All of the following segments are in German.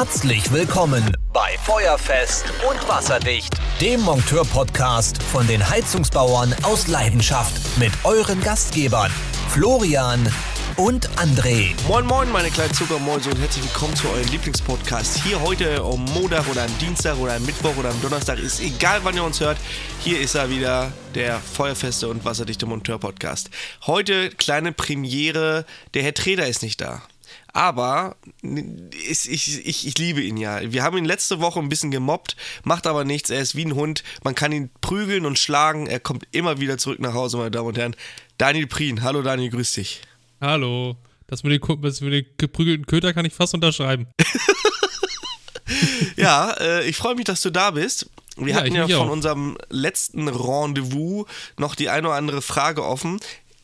Herzlich willkommen bei Feuerfest und Wasserdicht, dem Monteur-Podcast von den Heizungsbauern aus Leidenschaft mit euren Gastgebern Florian und André. Moin Moin meine kleinen Zuckermäuse und herzlich willkommen zu eurem Lieblingspodcast. Hier heute am Montag oder am Dienstag oder am Mittwoch oder am Donnerstag, ist egal wann ihr uns hört. Hier ist er wieder, der Feuerfeste und Wasserdichte Monteur-Podcast. Heute kleine Premiere, der Herr Treder ist nicht da. Aber ich, ich, ich, liebe ihn ja. Wir haben ihn letzte Woche ein bisschen gemobbt, macht aber nichts. Er ist wie ein Hund. Man kann ihn prügeln und schlagen. Er kommt immer wieder zurück nach Hause, meine Damen und Herren. Daniel Prien. Hallo Daniel, grüß dich. Hallo. Das mit den, das mit den geprügelten Köter kann ich fast unterschreiben. ja, äh, ich freue mich, dass du da bist. Wir ja, hatten ja von auch. unserem letzten Rendezvous noch die eine oder andere Frage offen.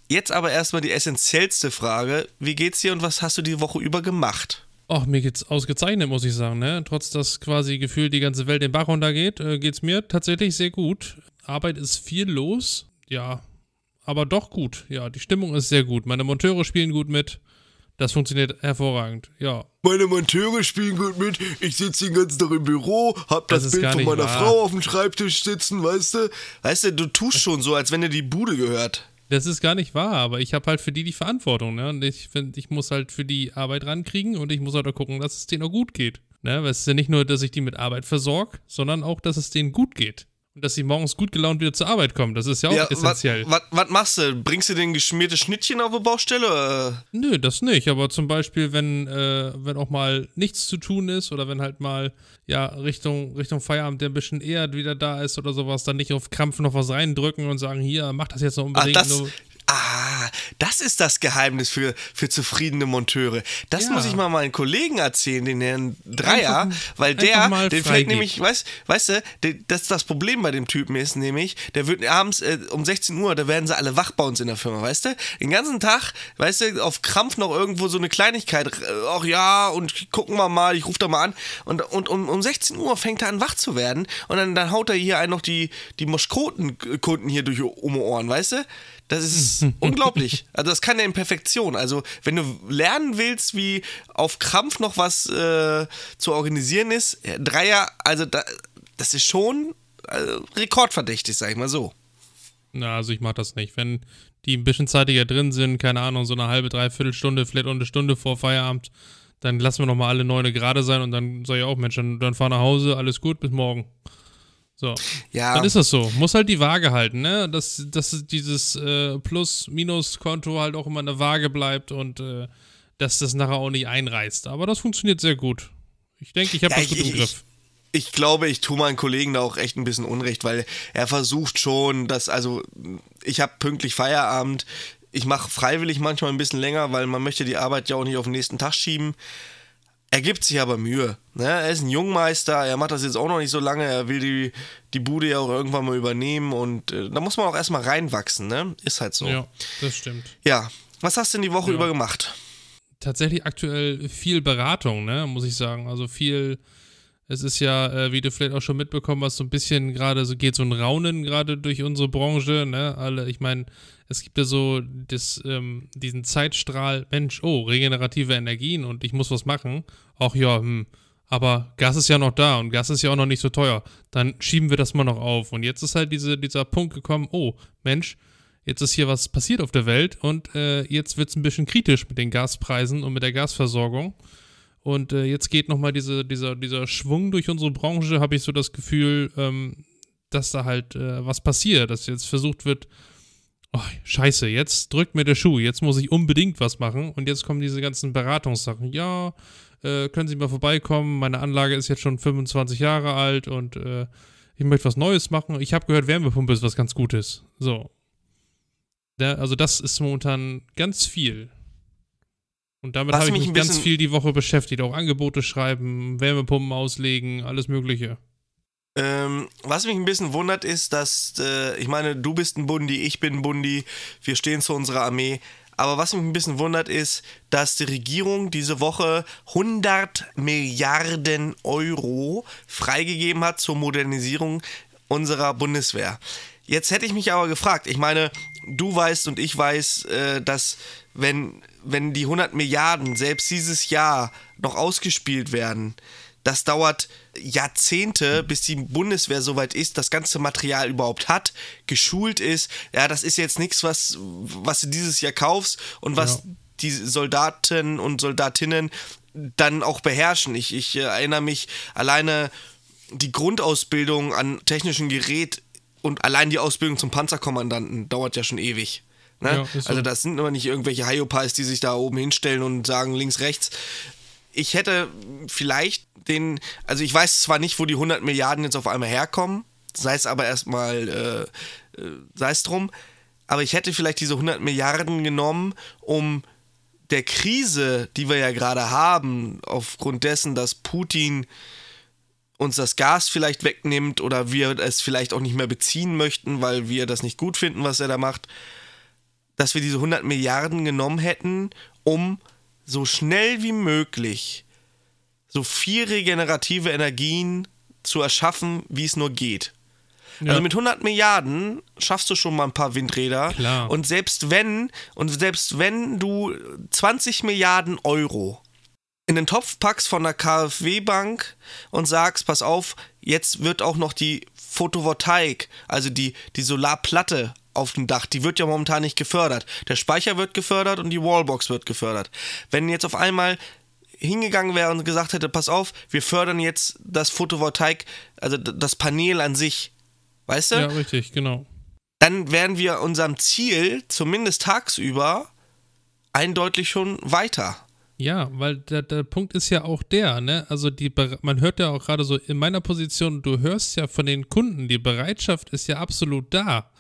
Jetzt aber erstmal die essentiellste Frage. Wie geht's dir und was hast du die Woche über gemacht? Ach, mir geht's ausgezeichnet, muss ich sagen. Ne? Trotz dass quasi gefühlt die ganze Welt den Bach runtergeht, äh, geht's mir tatsächlich sehr gut. Arbeit ist viel los. Ja, aber doch gut. Ja, die Stimmung ist sehr gut. Meine Monteure spielen gut mit. Das funktioniert hervorragend, ja. Meine Monteure spielen gut mit. Ich sitze den ganzen Tag im Büro, hab das, das Bild von meiner wahr. Frau auf dem Schreibtisch sitzen, weißt du? Weißt du, du tust schon so, als wenn dir die Bude gehört. Das ist gar nicht wahr, aber ich habe halt für die die Verantwortung, ne? Und ich finde, ich muss halt für die Arbeit rankriegen und ich muss halt auch gucken, dass es denen auch gut geht. Ne? Weil es ist ja nicht nur, dass ich die mit Arbeit versorge, sondern auch, dass es denen gut geht. Und dass sie morgens gut gelaunt wieder zur Arbeit kommen. Das ist ja auch ja, essentiell. Was machst du? Bringst du den geschmierte Schnittchen auf die Baustelle? Nö, das nicht. Aber zum Beispiel, wenn, äh, wenn auch mal nichts zu tun ist oder wenn halt mal ja Richtung, Richtung Feierabend der ein bisschen eher wieder da ist oder sowas, dann nicht auf Krampf noch was reindrücken und sagen, hier, mach das jetzt noch unbedingt. Ach, das, Ah, das ist das Geheimnis für, für zufriedene Monteure. Das ja. muss ich mal meinen Kollegen erzählen, den Herrn Dreier, einfach, weil der, den fällt nämlich, weißt, weißt du, das, das Problem bei dem Typen ist nämlich, der wird abends äh, um 16 Uhr, da werden sie alle wach bei uns in der Firma, weißt du? Den ganzen Tag, weißt du, auf Krampf noch irgendwo so eine Kleinigkeit, ach ja, und gucken wir mal, ich rufe da mal an. Und, und um, um 16 Uhr fängt er an, wach zu werden und dann, dann haut er hier einen noch die, die Moschkotenkunden hier durch um Ohren, weißt du? Das ist unglaublich. Also das kann ja in Perfektion. Also wenn du lernen willst, wie auf Krampf noch was äh, zu organisieren ist, Dreier, also da, das ist schon also rekordverdächtig, sag ich mal so. Na, also ich mach das nicht. Wenn die ein bisschen zeitiger drin sind, keine Ahnung, so eine halbe, dreiviertel Stunde, vielleicht auch eine Stunde vor Feierabend, dann lassen wir nochmal alle neune gerade sein und dann sag ich auch, Mensch, dann, dann fahr nach Hause, alles gut, bis morgen. So. Ja. Dann ist das so. Muss halt die Waage halten, ne? Dass, dass dieses äh, Plus-Minus-Konto halt auch immer eine Waage bleibt und äh, dass das nachher auch nicht einreißt. Aber das funktioniert sehr gut. Ich denke, ich habe ja, das gut ich, im Griff. Ich, ich glaube, ich tue meinen Kollegen da auch echt ein bisschen Unrecht, weil er versucht schon, dass, also ich habe pünktlich Feierabend. Ich mache freiwillig manchmal ein bisschen länger, weil man möchte die Arbeit ja auch nicht auf den nächsten Tag schieben. Er gibt sich aber Mühe. Ne? Er ist ein Jungmeister, er macht das jetzt auch noch nicht so lange, er will die, die Bude ja auch irgendwann mal übernehmen und äh, da muss man auch erstmal reinwachsen, ne? Ist halt so. Ja, das stimmt. Ja. Was hast du denn die Woche ja. über gemacht? Tatsächlich aktuell viel Beratung, ne, muss ich sagen. Also viel, es ist ja, äh, wie du vielleicht auch schon mitbekommen hast, so ein bisschen gerade so geht so ein Raunen gerade durch unsere Branche, ne? Alle, ich meine, es gibt ja so das, ähm, diesen Zeitstrahl, Mensch, oh, regenerative Energien und ich muss was machen. Ach ja, hm, aber Gas ist ja noch da und Gas ist ja auch noch nicht so teuer. Dann schieben wir das mal noch auf. Und jetzt ist halt diese, dieser Punkt gekommen, oh, Mensch, jetzt ist hier was passiert auf der Welt und äh, jetzt wird es ein bisschen kritisch mit den Gaspreisen und mit der Gasversorgung. Und äh, jetzt geht nochmal diese, dieser, dieser Schwung durch unsere Branche, habe ich so das Gefühl, ähm, dass da halt äh, was passiert, dass jetzt versucht wird, oh, scheiße, jetzt drückt mir der Schuh, jetzt muss ich unbedingt was machen und jetzt kommen diese ganzen Beratungssachen. Ja, äh, können Sie mal vorbeikommen, meine Anlage ist jetzt schon 25 Jahre alt und äh, ich möchte was Neues machen. Ich habe gehört, Wärmepumpe ist was ganz Gutes. So. Der, also das ist momentan ganz viel. Und damit habe ich mich ganz viel die Woche beschäftigt. Auch Angebote schreiben, Wärmepumpen auslegen, alles Mögliche. Ähm, was mich ein bisschen wundert ist, dass, äh, ich meine, du bist ein Bundi, ich bin ein Bundi, wir stehen zu unserer Armee. Aber was mich ein bisschen wundert ist, dass die Regierung diese Woche 100 Milliarden Euro freigegeben hat zur Modernisierung unserer Bundeswehr. Jetzt hätte ich mich aber gefragt, ich meine, du weißt und ich weiß, äh, dass wenn, wenn die 100 Milliarden selbst dieses Jahr noch ausgespielt werden, das dauert Jahrzehnte, bis die Bundeswehr soweit ist, das ganze Material überhaupt hat, geschult ist. Ja, das ist jetzt nichts, was, was du dieses Jahr kaufst und was ja. die Soldaten und Soldatinnen dann auch beherrschen. Ich, ich erinnere mich alleine die Grundausbildung an technischen Gerät und allein die Ausbildung zum Panzerkommandanten dauert ja schon ewig. Ne? Ja, so. Also das sind immer nicht irgendwelche Hyopies, die sich da oben hinstellen und sagen links, rechts. Ich hätte vielleicht den, also ich weiß zwar nicht, wo die 100 Milliarden jetzt auf einmal herkommen, sei es aber erstmal, äh, äh, sei es drum, aber ich hätte vielleicht diese 100 Milliarden genommen, um der Krise, die wir ja gerade haben, aufgrund dessen, dass Putin uns das Gas vielleicht wegnimmt oder wir es vielleicht auch nicht mehr beziehen möchten, weil wir das nicht gut finden, was er da macht, dass wir diese 100 Milliarden genommen hätten, um so schnell wie möglich so viel regenerative Energien zu erschaffen, wie es nur geht. Ja. Also mit 100 Milliarden schaffst du schon mal ein paar Windräder. Klar. Und selbst wenn, und selbst wenn du 20 Milliarden Euro in den Topf packst von der KfW-Bank und sagst, pass auf, jetzt wird auch noch die Photovoltaik, also die, die Solarplatte auf dem Dach, die wird ja momentan nicht gefördert. Der Speicher wird gefördert und die Wallbox wird gefördert. Wenn jetzt auf einmal hingegangen wäre und gesagt hätte, pass auf, wir fördern jetzt das Photovoltaik, also das Panel an sich, weißt du? Ja, richtig, genau. Dann wären wir unserem Ziel, zumindest tagsüber, eindeutig schon weiter. Ja, weil der, der Punkt ist ja auch der, ne? Also die man hört ja auch gerade so in meiner Position, du hörst ja von den Kunden, die Bereitschaft ist ja absolut da,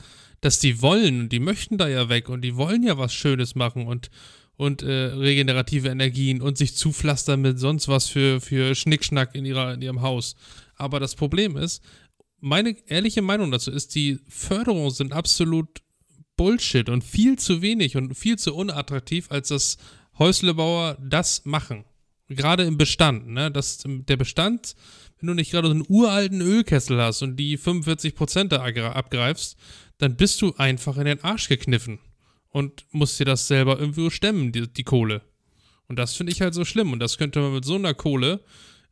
dass die wollen, die möchten da ja weg und die wollen ja was Schönes machen und und äh, regenerative Energien und sich zupflastern mit sonst was für, für Schnickschnack in, ihrer, in ihrem Haus. Aber das Problem ist, meine ehrliche Meinung dazu ist, die Förderungen sind absolut Bullshit und viel zu wenig und viel zu unattraktiv, als dass Häuslebauer das machen. Gerade im Bestand, ne? Das, der Bestand, wenn du nicht gerade so einen uralten Ölkessel hast und die 45% da abgreifst, dann bist du einfach in den Arsch gekniffen und musst dir das selber irgendwo stemmen, die, die Kohle. Und das finde ich halt so schlimm. Und das könnte man mit so einer Kohle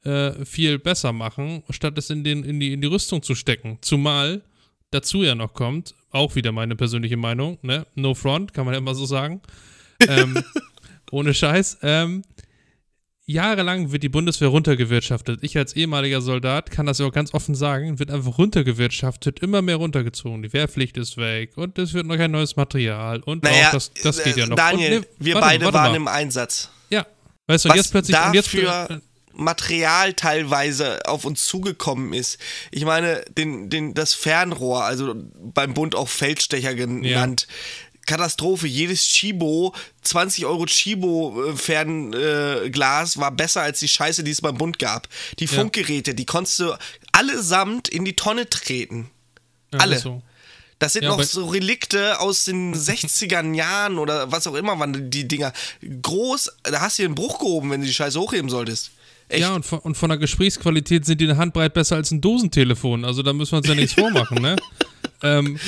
äh, viel besser machen, statt es in, den, in, die, in die Rüstung zu stecken. Zumal dazu ja noch kommt, auch wieder meine persönliche Meinung, ne? No front, kann man ja immer so sagen. ähm, ohne Scheiß. Ähm, jahrelang wird die Bundeswehr runtergewirtschaftet. Ich als ehemaliger Soldat kann das ja auch ganz offen sagen, wird einfach runtergewirtschaftet, immer mehr runtergezogen. Die Wehrpflicht ist weg und es wird noch kein neues Material und naja, auch das, das geht ja noch. Daniel, ne, wir warte, beide warte waren mal. im Einsatz. Ja. Weißt du, Was jetzt plötzlich dafür und jetzt, Material teilweise auf uns zugekommen ist. Ich meine, den, den, das Fernrohr, also beim Bund auch Feldstecher genannt, ja. Katastrophe. Jedes Chibo, 20 Euro Chibo-Fernglas war besser als die Scheiße, die es beim Bund gab. Die Funkgeräte, die konntest du allesamt in die Tonne treten. Ja, Alle. So. Das sind ja, noch so Relikte aus den 60er Jahren oder was auch immer waren die Dinger. Groß, da hast du einen Bruch gehoben, wenn du die Scheiße hochheben solltest. Echt? Ja, und von, und von der Gesprächsqualität sind die eine Handbreit besser als ein Dosentelefon. Also da müssen wir uns ja nichts vormachen, ne? ähm,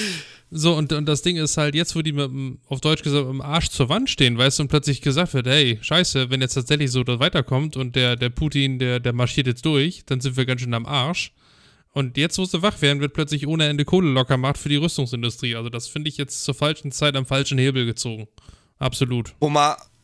so, und, und das Ding ist halt, jetzt, wo die mit auf Deutsch gesagt, im Arsch zur Wand stehen, weißt du, und plötzlich gesagt wird, hey, scheiße, wenn jetzt tatsächlich so das weiterkommt und der, der Putin, der, der marschiert jetzt durch, dann sind wir ganz schön am Arsch. Und jetzt, wo sie wach werden, wird plötzlich ohne Ende Kohle locker gemacht für die Rüstungsindustrie. Also das finde ich jetzt zur falschen Zeit am falschen Hebel gezogen. Absolut. Wo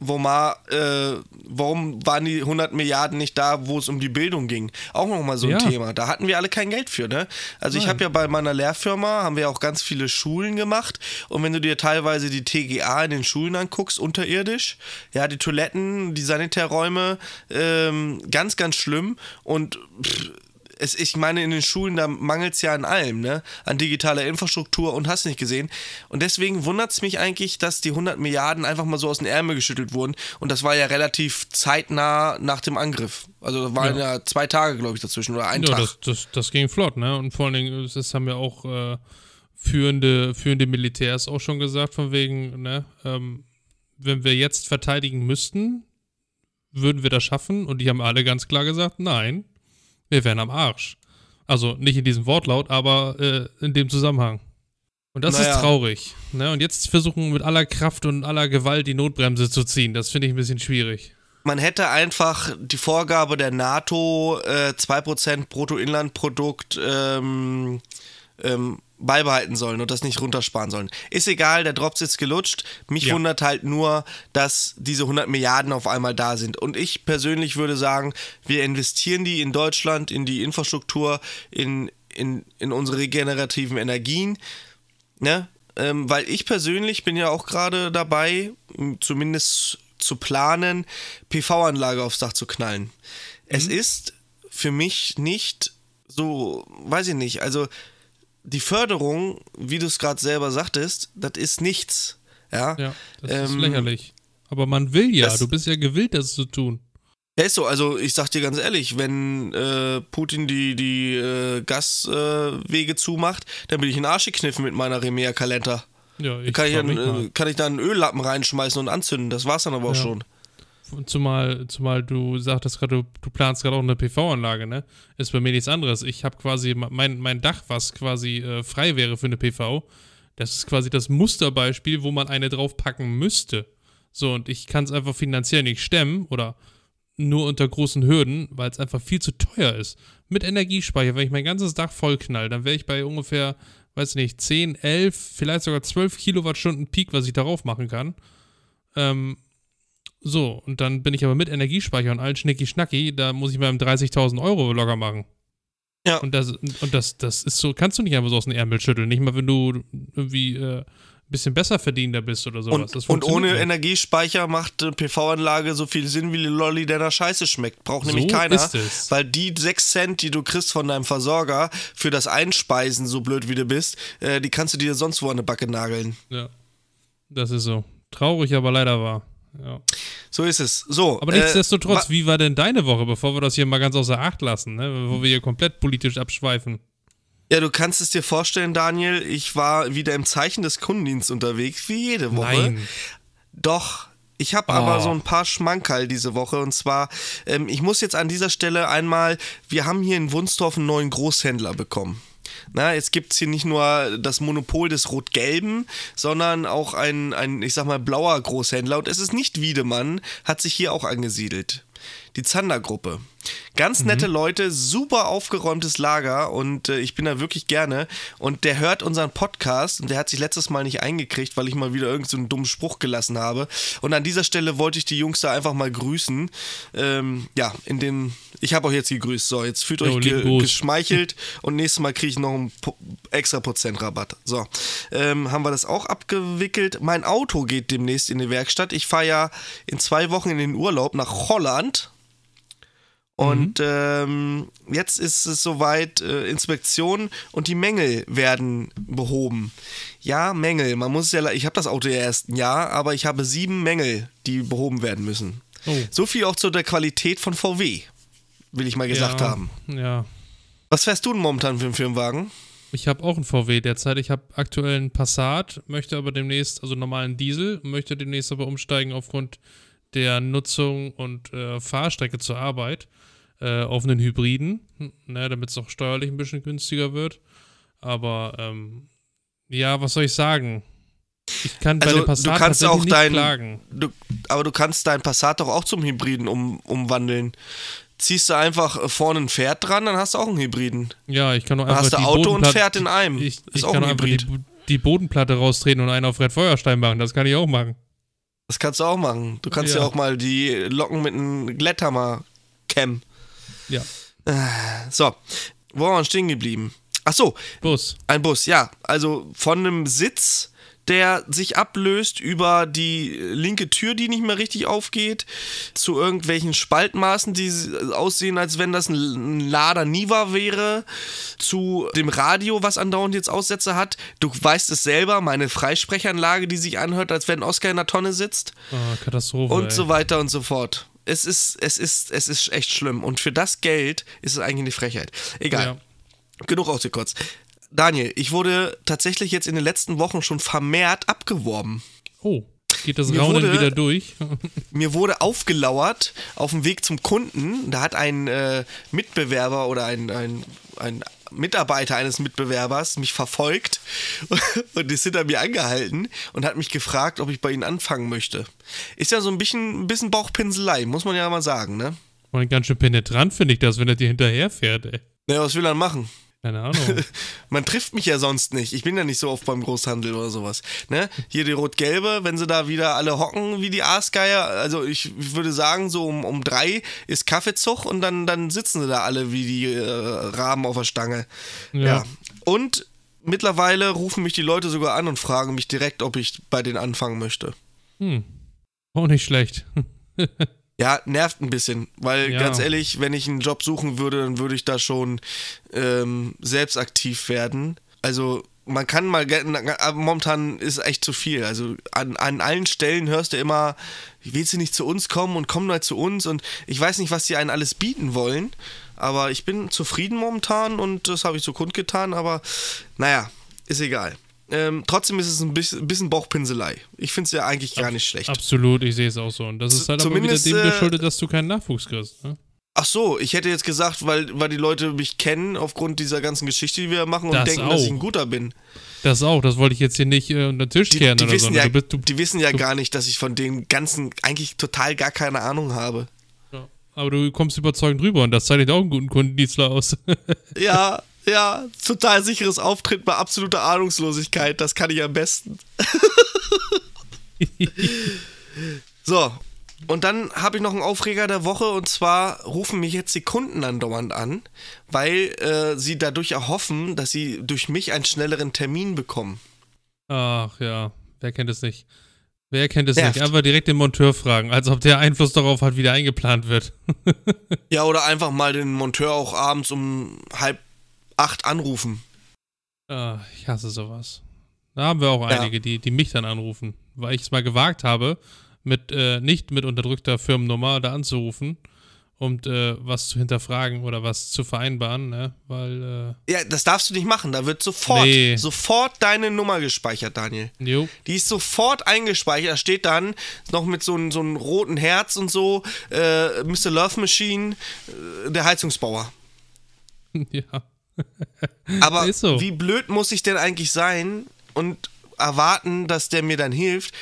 mal wo mal, äh, warum waren die 100 Milliarden nicht da, wo es um die Bildung ging? Auch nochmal so ein ja. Thema. Da hatten wir alle kein Geld für, ne? Also Nein. ich habe ja bei meiner Lehrfirma, haben wir auch ganz viele Schulen gemacht und wenn du dir teilweise die TGA in den Schulen anguckst, unterirdisch, ja, die Toiletten, die Sanitärräume, ähm, ganz, ganz schlimm und pff, es, ich meine, in den Schulen, da mangelt es ja an allem, ne? An digitaler Infrastruktur und hast nicht gesehen. Und deswegen wundert es mich eigentlich, dass die 100 Milliarden einfach mal so aus den Ärmel geschüttelt wurden. Und das war ja relativ zeitnah nach dem Angriff. Also da waren ja, ja zwei Tage, glaube ich, dazwischen oder ein ja, Tag. Das, das, das, ging flott, ne? Und vor allen Dingen, das haben ja auch äh, führende, führende Militärs auch schon gesagt, von wegen, ne? Ähm, wenn wir jetzt verteidigen müssten, würden wir das schaffen? Und die haben alle ganz klar gesagt, nein, wir wären am Arsch. Also nicht in diesem Wortlaut, aber äh, in dem Zusammenhang. Und das naja. ist traurig. Ne? Und jetzt versuchen mit aller Kraft und aller Gewalt die Notbremse zu ziehen. Das finde ich ein bisschen schwierig. man hätte einfach die Vorgabe der NATO, äh, 2% Bruttoinlandprodukt ähm, ähm, beibehalten sollen und das nicht runtersparen sollen. Ist egal, der Drops ist gelutscht. Mich ja. wundert halt nur, dass diese 100 Milliarden auf einmal da sind. Und ich persönlich würde sagen, wir investieren die in Deutschland, in die Infrastruktur, in, in, in unsere regenerativen Energien. Ne? Ähm, weil ich persönlich bin ja auch gerade dabei, zumindest zu planen, PV-Anlage aufs Dach zu knallen. Mhm. Es ist für mich nicht so, weiß ich nicht, also die Förderung, wie du es gerade selber sagtest, das ist nichts. Ja, ja das ähm, ist lächerlich. Aber man will ja, du bist ja gewillt, das zu tun. Ja, ist so. Also ich sag dir ganz ehrlich, wenn äh, Putin die, die äh, Gaswege äh, zumacht, dann bin ich in Arsch gekniffen mit meiner Remea-Kalender. Ja, ich kann ich, dann, äh, kann ich da einen Öllappen reinschmeißen und anzünden. Das war's dann aber auch ja. schon. Zumal, zumal du sagtest gerade, du, du planst gerade auch eine PV-Anlage, ne? Ist bei mir nichts anderes. Ich habe quasi mein, mein Dach, was quasi äh, frei wäre für eine PV. Das ist quasi das Musterbeispiel, wo man eine draufpacken müsste. So, und ich kann es einfach finanziell nicht stemmen oder nur unter großen Hürden, weil es einfach viel zu teuer ist. Mit Energiespeicher, wenn ich mein ganzes Dach vollknall, dann wäre ich bei ungefähr, weiß nicht, 10, 11, vielleicht sogar 12 Kilowattstunden Peak, was ich darauf machen kann. Ähm, so, und dann bin ich aber mit Energiespeicher und allen Schnicki-Schnacki, da muss ich mal 30.000 Euro locker machen. Ja. Und das, und das, das ist so, kannst du nicht einfach so aus dem Ärmel schütteln. Nicht mal, wenn du irgendwie äh, ein bisschen besser verdienender bist oder sowas. Und, und ohne nicht. Energiespeicher macht eine PV-Anlage so viel Sinn, wie die Lolli, der nach Scheiße schmeckt. Braucht so nämlich keiner. Ist es. Weil die 6 Cent, die du kriegst von deinem Versorger für das Einspeisen, so blöd wie du bist, äh, die kannst du dir sonst wo an eine Backe nageln. Ja. Das ist so. Traurig, aber leider wahr. Ja. So ist es. So. Aber nichtsdestotrotz, äh, wie war denn deine Woche, bevor wir das hier mal ganz außer Acht lassen, ne? bevor wir hier komplett politisch abschweifen? Ja, du kannst es dir vorstellen, Daniel, ich war wieder im Zeichen des Kundendienstes unterwegs, wie jede Woche. Nein. Doch, ich habe oh. aber so ein paar Schmankerl diese Woche und zwar, ähm, ich muss jetzt an dieser Stelle einmal, wir haben hier in Wunstorf einen neuen Großhändler bekommen. Na, jetzt gibt es hier nicht nur das Monopol des Rot-Gelben, sondern auch ein, ein, ich sag mal, blauer Großhändler. Und es ist nicht Wiedemann, hat sich hier auch angesiedelt die Zander-Gruppe. Ganz nette mhm. Leute, super aufgeräumtes Lager und äh, ich bin da wirklich gerne. Und der hört unseren Podcast und der hat sich letztes Mal nicht eingekriegt, weil ich mal wieder irgendeinen so dummen Spruch gelassen habe. Und an dieser Stelle wollte ich die Jungs da einfach mal grüßen. Ähm, ja, in den. Ich habe auch jetzt gegrüßt. So, jetzt fühlt euch ge geschmeichelt und nächstes Mal kriege ich noch einen extra Prozent Rabatt. So, ähm, haben wir das auch abgewickelt. Mein Auto geht demnächst in die Werkstatt. Ich fahre ja in zwei Wochen in den Urlaub nach Holland. Und mhm. ähm, jetzt ist es soweit, äh, Inspektion und die Mängel werden behoben. Ja, Mängel. Man muss ja, ich habe das Auto ja erst ein Jahr, aber ich habe sieben Mängel, die behoben werden müssen. Oh. So viel auch zu der Qualität von VW, will ich mal gesagt ja, haben. Ja. Was fährst du denn momentan für einen Firmenwagen? Ich habe auch einen VW derzeit. Ich habe aktuell einen Passat, möchte aber demnächst, also normalen Diesel, möchte demnächst aber umsteigen aufgrund der Nutzung und äh, Fahrstrecke zur Arbeit äh, auf einen Hybriden, ne, damit es auch steuerlich ein bisschen günstiger wird. Aber ähm, ja, was soll ich sagen? Ich kann bei also, dem Passat du kannst auch dein, klagen. Du, aber du kannst dein Passat doch auch zum Hybriden um, umwandeln. Ziehst du einfach vorne ein Pferd dran, dann hast du auch einen Hybriden. Ja, ich kann nur einfach. Dann hast du Auto und Pferd in einem. Ich, ich, ich kann einfach die, die, Bodenplatte raustreten und einen auf Red Feuerstein machen. Das kann ich auch machen. Das kannst du auch machen. Du kannst ja, ja auch mal die Locken mit einem Glätthammer kämmen. Ja. Äh, so, wo waren wir stehen geblieben? Ach so. Bus. Ein Bus, ja. Also von einem Sitz, der sich ablöst über die linke Tür, die nicht mehr richtig aufgeht, zu irgendwelchen Spaltmaßen, die aussehen, als wenn das ein Lader Niva wäre, zu dem Radio, was andauernd jetzt Aussätze hat. Du weißt es selber, meine Freisprechanlage, die sich anhört, als wenn Oscar in der Tonne sitzt. Oh, Katastrophe. Und ey. so weiter und so fort es ist, es ist, es ist echt schlimm. Und für das Geld ist es eigentlich eine Frechheit. Egal. Ja. Genug ausgekotzt. Daniel, ich wurde tatsächlich jetzt in den letzten Wochen schon vermehrt abgeworben. Oh. Geht das mir Raunen wurde, wieder durch? mir wurde aufgelauert auf dem Weg zum Kunden. Da hat ein äh, Mitbewerber oder ein, ein, ein Mitarbeiter eines Mitbewerbers mich verfolgt und ist hinter mir angehalten und hat mich gefragt, ob ich bei ihnen anfangen möchte. Ist ja so ein bisschen, ein bisschen Bauchpinselei, muss man ja mal sagen, ne? Und ganz schön penetrant finde ich das, wenn er dir hinterherfährt, ey. Naja, was will er machen? Keine Ahnung. Man trifft mich ja sonst nicht. Ich bin ja nicht so oft beim Großhandel oder sowas. Ne? Hier die Rot-Gelbe, wenn sie da wieder alle hocken wie die Aasgeier. Also ich würde sagen, so um, um drei ist Kaffeezug und dann, dann sitzen sie da alle wie die äh, Raben auf der Stange. Ja. ja. Und mittlerweile rufen mich die Leute sogar an und fragen mich direkt, ob ich bei denen anfangen möchte. Hm. Auch nicht schlecht. Ja, nervt ein bisschen, weil ja. ganz ehrlich, wenn ich einen Job suchen würde, dann würde ich da schon ähm, selbst aktiv werden. Also man kann mal, momentan ist echt zu viel. Also an, an allen Stellen hörst du immer, willst du nicht zu uns kommen und komm mal zu uns und ich weiß nicht, was sie einen alles bieten wollen, aber ich bin zufrieden momentan und das habe ich so kundgetan, aber naja, ist egal. Ähm, trotzdem ist es ein bisschen, Bauchpinselei. Ich finde es ja eigentlich gar nicht schlecht. Absolut, ich sehe es auch so. Und das ist halt aber wieder dem äh, geschuldet, dass du keinen Nachwuchs kriegst. Ne? Ach so, ich hätte jetzt gesagt, weil, weil die Leute mich kennen aufgrund dieser ganzen Geschichte, die wir machen und das denken, auch. dass ich ein guter bin. Das auch, das wollte ich jetzt hier nicht äh, unter den Tisch kehren die, die oder wissen so. Ja, du bist, du, die wissen ja du, gar nicht, dass ich von den ganzen eigentlich total gar keine Ahnung habe. Ja, aber du kommst überzeugend rüber und das zeichnet auch einen guten Kundendienstler aus. ja, ja, total sicheres Auftreten bei absoluter Ahnungslosigkeit. Das kann ich am besten. so, und dann habe ich noch einen Aufreger der Woche und zwar rufen mich jetzt die Kunden andauernd an, weil äh, sie dadurch erhoffen, dass sie durch mich einen schnelleren Termin bekommen. Ach ja, wer kennt es nicht? Wer kennt es Nervt. nicht? Einfach direkt den Monteur fragen, als ob der Einfluss darauf hat, wie der eingeplant wird. ja, oder einfach mal den Monteur auch abends um halb acht anrufen. Ah, ich hasse sowas. Da haben wir auch einige, ja. die, die mich dann anrufen, weil ich es mal gewagt habe, mit äh, nicht mit unterdrückter Firmennummer da anzurufen und äh, was zu hinterfragen oder was zu vereinbaren, ne? Weil äh ja, das darfst du nicht machen. Da wird sofort nee. sofort deine Nummer gespeichert, Daniel. Jo. Die ist sofort eingespeichert. Da steht dann noch mit so einem so roten Herz und so äh, Mr. Love Machine, äh, der Heizungsbauer. ja. Aber so. wie blöd muss ich denn eigentlich sein und erwarten, dass der mir dann hilft?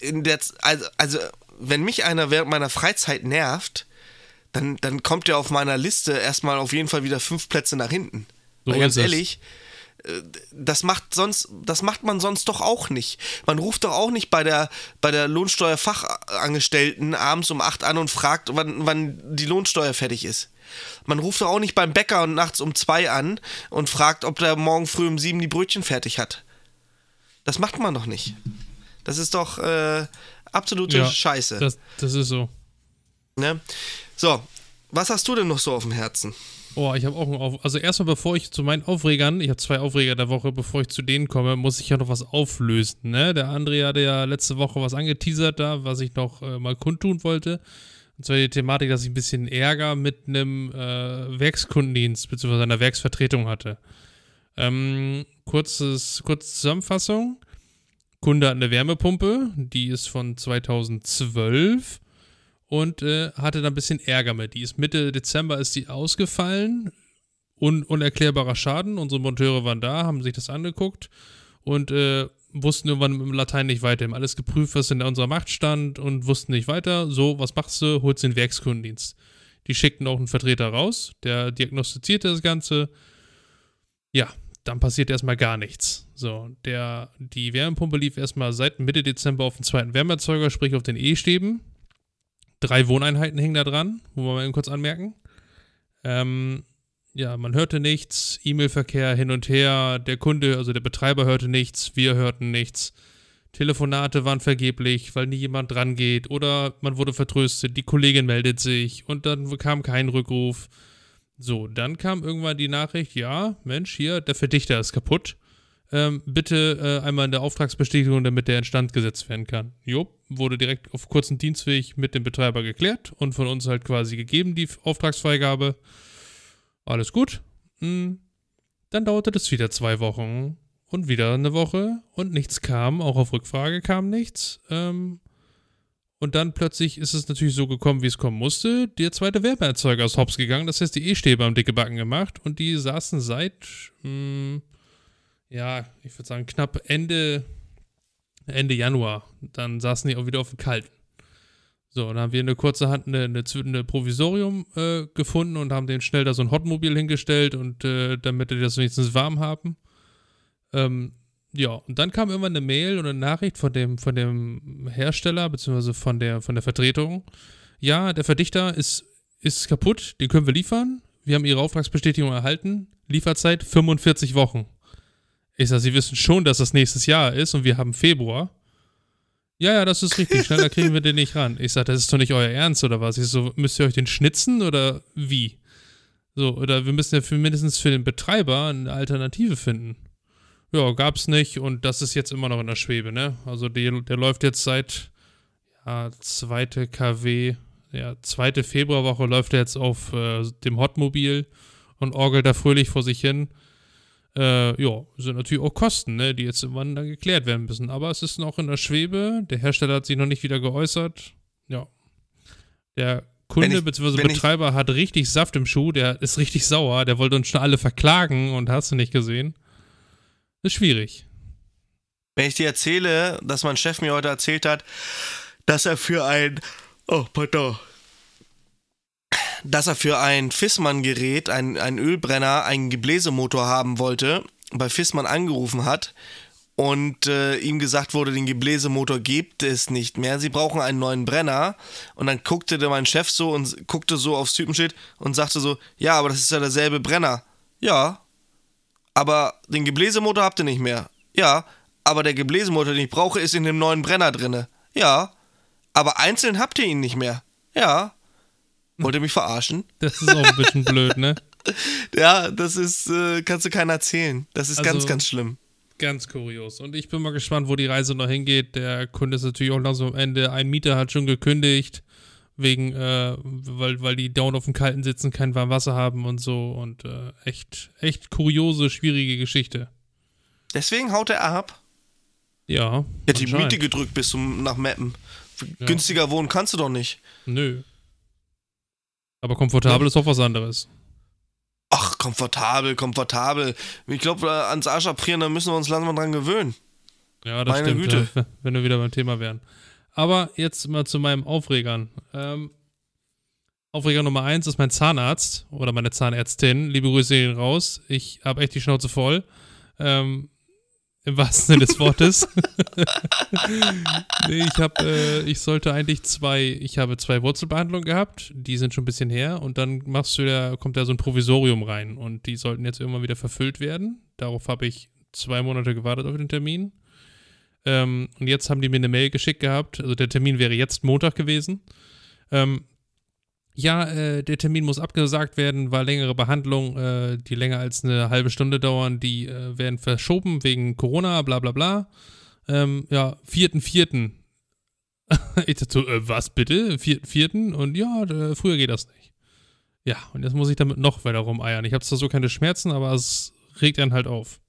Der, also, also, wenn mich einer während meiner Freizeit nervt, dann, dann kommt der auf meiner Liste erstmal auf jeden Fall wieder fünf Plätze nach hinten. So ganz ehrlich, äh, das macht sonst, das macht man sonst doch auch nicht. Man ruft doch auch nicht bei der, bei der Lohnsteuerfachangestellten abends um acht an und fragt, wann, wann die Lohnsteuer fertig ist. Man ruft doch auch nicht beim Bäcker und nachts um zwei an und fragt, ob der morgen früh um sieben die Brötchen fertig hat. Das macht man doch nicht. Das ist doch äh, absolute ja, Scheiße. Das, das ist so. Ne? So, was hast du denn noch so auf dem Herzen? Oh, ich habe auch einen Auf Also erstmal, bevor ich zu meinen Aufregern, ich habe zwei Aufreger der Woche, bevor ich zu denen komme, muss ich ja noch was auflösen. Ne? Der André hatte ja letzte Woche was angeteasert da, was ich noch äh, mal kundtun wollte. Und zwar die Thematik, dass ich ein bisschen Ärger mit einem äh, Werkskundendienst bzw. einer Werksvertretung hatte. Ähm, kurzes, kurze Zusammenfassung. Kunde hat eine Wärmepumpe, die ist von 2012 und äh, hatte da ein bisschen Ärger mit. Die ist Mitte Dezember ist die ausgefallen. Un unerklärbarer Schaden. Unsere Monteure waren da, haben sich das angeguckt und äh, wussten irgendwann dem Latein nicht weiter. Haben alles geprüft, was in unserer Macht stand und wussten nicht weiter. So, was machst du? Holst den Werkskundendienst. Die schickten auch einen Vertreter raus, der diagnostizierte das Ganze. Ja, dann passiert erstmal gar nichts. So, der, die Wärmepumpe lief erstmal seit Mitte Dezember auf den zweiten Wärmeerzeuger, sprich auf den E-Stäben. Drei Wohneinheiten hingen da dran, wo wir mal kurz anmerken. Ähm, ja, man hörte nichts, E-Mail-Verkehr hin und her, der Kunde, also der Betreiber hörte nichts, wir hörten nichts. Telefonate waren vergeblich, weil nie jemand dran geht oder man wurde vertröstet, die Kollegin meldet sich und dann kam kein Rückruf. So, dann kam irgendwann die Nachricht, ja, Mensch, hier, der Verdichter ist kaputt. Ähm, bitte äh, einmal in der Auftragsbestätigung, damit der instand gesetzt werden kann. Jo, wurde direkt auf kurzen Dienstweg mit dem Betreiber geklärt und von uns halt quasi gegeben, die Auftragsfreigabe. Alles gut. Hm. Dann dauerte das wieder zwei Wochen und wieder eine Woche und nichts kam. Auch auf Rückfrage kam nichts. Ähm, Und dann plötzlich ist es natürlich so gekommen, wie es kommen musste. Der zweite Wärmeerzeuger ist hops gegangen. Das heißt, die E-Stäbe haben dicke Backen gemacht und die saßen seit, mh, hm, ja, ich würde sagen, knapp Ende, Ende Januar. Dann saßen die auch wieder auf dem Kalten. So, dann haben wir eine kurze Hand eine, eine, eine Provisorium äh, gefunden und haben den schnell da so ein Hotmobil hingestellt und äh, damit die das wenigstens warm haben. Ähm, ja, und dann kam irgendwann eine Mail und eine Nachricht von dem, von dem Hersteller, beziehungsweise von der, von der Vertretung. Ja, der Verdichter ist, ist kaputt, den können wir liefern. Wir haben Ihre Auftragsbestätigung erhalten. Lieferzeit 45 Wochen. Ich sage, Sie wissen schon, dass das nächstes Jahr ist und wir haben Februar. Ja, ja, das ist richtig. Schneller kriegen wir den nicht ran. Ich sage, das ist doch nicht euer Ernst oder was? Ich so, müsst ihr euch den schnitzen oder wie? So, oder wir müssen ja für mindestens für den Betreiber eine Alternative finden. Ja, gab's nicht und das ist jetzt immer noch in der Schwebe, ne? Also die, der läuft jetzt seit ja, zweite KW, ja, zweite Februarwoche läuft er jetzt auf äh, dem Hotmobil und orgelt da fröhlich vor sich hin. Äh, ja, sind natürlich auch Kosten, ne, die jetzt irgendwann dann geklärt werden müssen. Aber es ist noch in der Schwebe. Der Hersteller hat sich noch nicht wieder geäußert. Ja. Der Kunde bzw. Betreiber ich, hat richtig Saft im Schuh, der ist richtig sauer, der wollte uns schon alle verklagen und hast du nicht gesehen. Ist schwierig. Wenn ich dir erzähle, dass mein Chef mir heute erzählt hat, dass er für ein. Oh, pardon. Dass er für ein Fissmann-Gerät, ein, ein Ölbrenner, einen Gebläsemotor haben wollte, bei Fissmann angerufen hat und äh, ihm gesagt wurde, den Gebläsemotor gibt es nicht mehr. Sie brauchen einen neuen Brenner. Und dann guckte mein Chef so und guckte so aufs Typenschild und sagte so: Ja, aber das ist ja derselbe Brenner. Ja, aber den Gebläsemotor habt ihr nicht mehr. Ja, aber der Gebläsemotor, den ich brauche, ist in dem neuen Brenner drinne. Ja, aber einzeln habt ihr ihn nicht mehr. Ja. Wollt ihr mich verarschen? Das ist auch ein bisschen blöd, ne? Ja, das ist, äh, kannst du keiner erzählen. Das ist also, ganz, ganz schlimm. Ganz kurios. Und ich bin mal gespannt, wo die Reise noch hingeht. Der Kunde ist natürlich auch langsam am Ende. Ein Mieter hat schon gekündigt wegen, äh, weil, weil die down auf dem Kalten sitzen, kein warmes Wasser haben und so und äh, echt, echt kuriose, schwierige Geschichte. Deswegen haut er ab. Ja. Er hat die Miete gedrückt bis zum nach Mappen. Ja. Günstiger wohnen kannst du doch nicht. Nö. Aber komfortabel ja. ist auch was anderes. Ach, komfortabel, komfortabel. Ich glaube, äh, ans Arsch abrieren, da müssen wir uns langsam dran gewöhnen. Ja, das Meine stimmt, Güte. Ja, wenn wir wieder beim Thema wären. Aber jetzt mal zu meinem Aufregern. Ähm, Aufreger Nummer eins ist mein Zahnarzt oder meine Zahnärztin. Liebe Grüße gehen raus. Ich habe echt die Schnauze voll. Ähm, Im wahrsten Sinne des Wortes. nee, ich habe, äh, ich sollte eigentlich zwei, ich habe zwei Wurzelbehandlungen gehabt, die sind schon ein bisschen her und dann machst du da, kommt da so ein Provisorium rein und die sollten jetzt irgendwann wieder verfüllt werden. Darauf habe ich zwei Monate gewartet auf den Termin. Ähm, und jetzt haben die mir eine Mail geschickt gehabt. Also der Termin wäre jetzt Montag gewesen. Ähm, ja, äh, der Termin muss abgesagt werden, weil längere Behandlungen, äh, die länger als eine halbe Stunde dauern, die äh, werden verschoben wegen Corona, bla bla bla. Ähm, ja, vierten, vierten. ich dachte so, äh, was bitte? Vierten, vierten? Und ja, früher geht das nicht. Ja, und jetzt muss ich damit noch weiter rumeiern. Ich habe zwar so keine Schmerzen, aber es regt einen halt auf.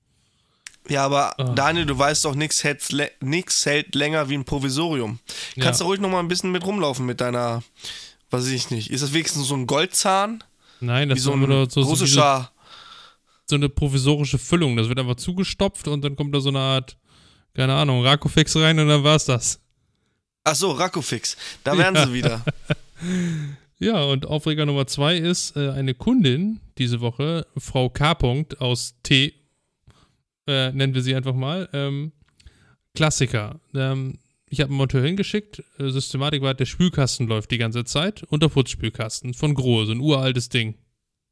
Ja, aber oh. Daniel, du weißt doch, nichts hält, hält länger wie ein Provisorium. Ja. Kannst du ruhig noch mal ein bisschen mit rumlaufen mit deiner, weiß ich nicht. Ist das wenigstens so ein Goldzahn? Nein, das ist so ein so, russischer. So eine provisorische Füllung. Das wird einfach zugestopft und dann kommt da so eine Art, keine Ahnung, Rakofix rein und dann war's das. Ach so, Rakofix. Da wären ja. sie wieder. Ja, und Aufreger Nummer zwei ist äh, eine Kundin diese Woche, Frau K. aus T äh, nennen wir sie einfach mal. Ähm, Klassiker. Ähm, ich habe einen Monteur hingeschickt. Äh, Systematik war, der Spülkasten läuft die ganze Zeit. Und der Putzspülkasten von Grohe, so ein uraltes Ding.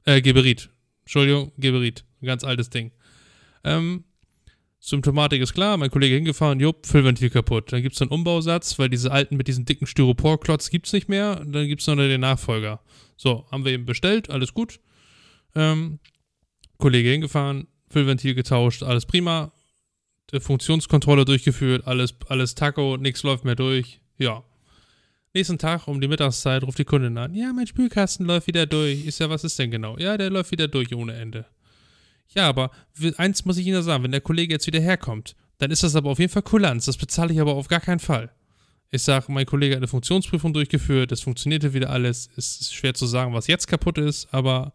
Äh, Geberit. Entschuldigung, Geberit. Ein ganz altes Ding. Ähm, Symptomatik ist klar, mein Kollege hingefahren, jupp, Füllventil kaputt. Dann gibt es einen Umbausatz, weil diese alten mit diesen dicken Styroporklotz gibt es nicht mehr. Dann gibt es noch den Nachfolger. So, haben wir eben bestellt, alles gut. Ähm, Kollege hingefahren, Füllventil getauscht, alles prima. Die Funktionskontrolle durchgeführt, alles, alles Taco, nichts läuft mehr durch. Ja. Nächsten Tag um die Mittagszeit ruft die Kundin an. Ja, mein Spülkasten läuft wieder durch. Ist ja, was ist denn genau? Ja, der läuft wieder durch ohne Ende. Ja, aber eins muss ich Ihnen sagen, wenn der Kollege jetzt wieder herkommt, dann ist das aber auf jeden Fall Kulanz. Das bezahle ich aber auf gar keinen Fall. Ich sage, mein Kollege hat eine Funktionsprüfung durchgeführt, es funktionierte wieder alles. Es ist schwer zu sagen, was jetzt kaputt ist, aber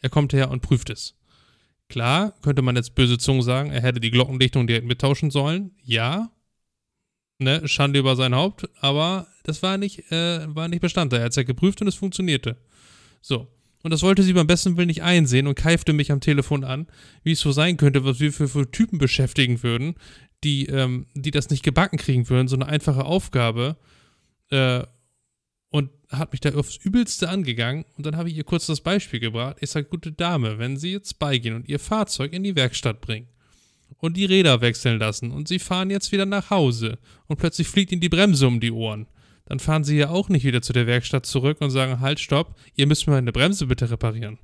er kommt her und prüft es. Klar, könnte man jetzt böse Zungen sagen, er hätte die Glockendichtung direkt mittauschen sollen. Ja. Ne, Schande über sein Haupt, aber das war nicht, äh, war nicht Bestandteil. Er hat es ja geprüft und es funktionierte. So. Und das wollte sie beim besten Willen nicht einsehen und keifte mich am Telefon an, wie es so sein könnte, was wir für, für Typen beschäftigen würden, die, ähm, die das nicht gebacken kriegen würden, so eine einfache Aufgabe. Äh, und hat mich da aufs Übelste angegangen. Und dann habe ich ihr kurz das Beispiel gebracht. Ich sage, gute Dame, wenn Sie jetzt beigehen und Ihr Fahrzeug in die Werkstatt bringen und die Räder wechseln lassen und Sie fahren jetzt wieder nach Hause und plötzlich fliegt Ihnen die Bremse um die Ohren, dann fahren Sie ja auch nicht wieder zu der Werkstatt zurück und sagen, halt, stopp, ihr müsst mir eine Bremse bitte reparieren.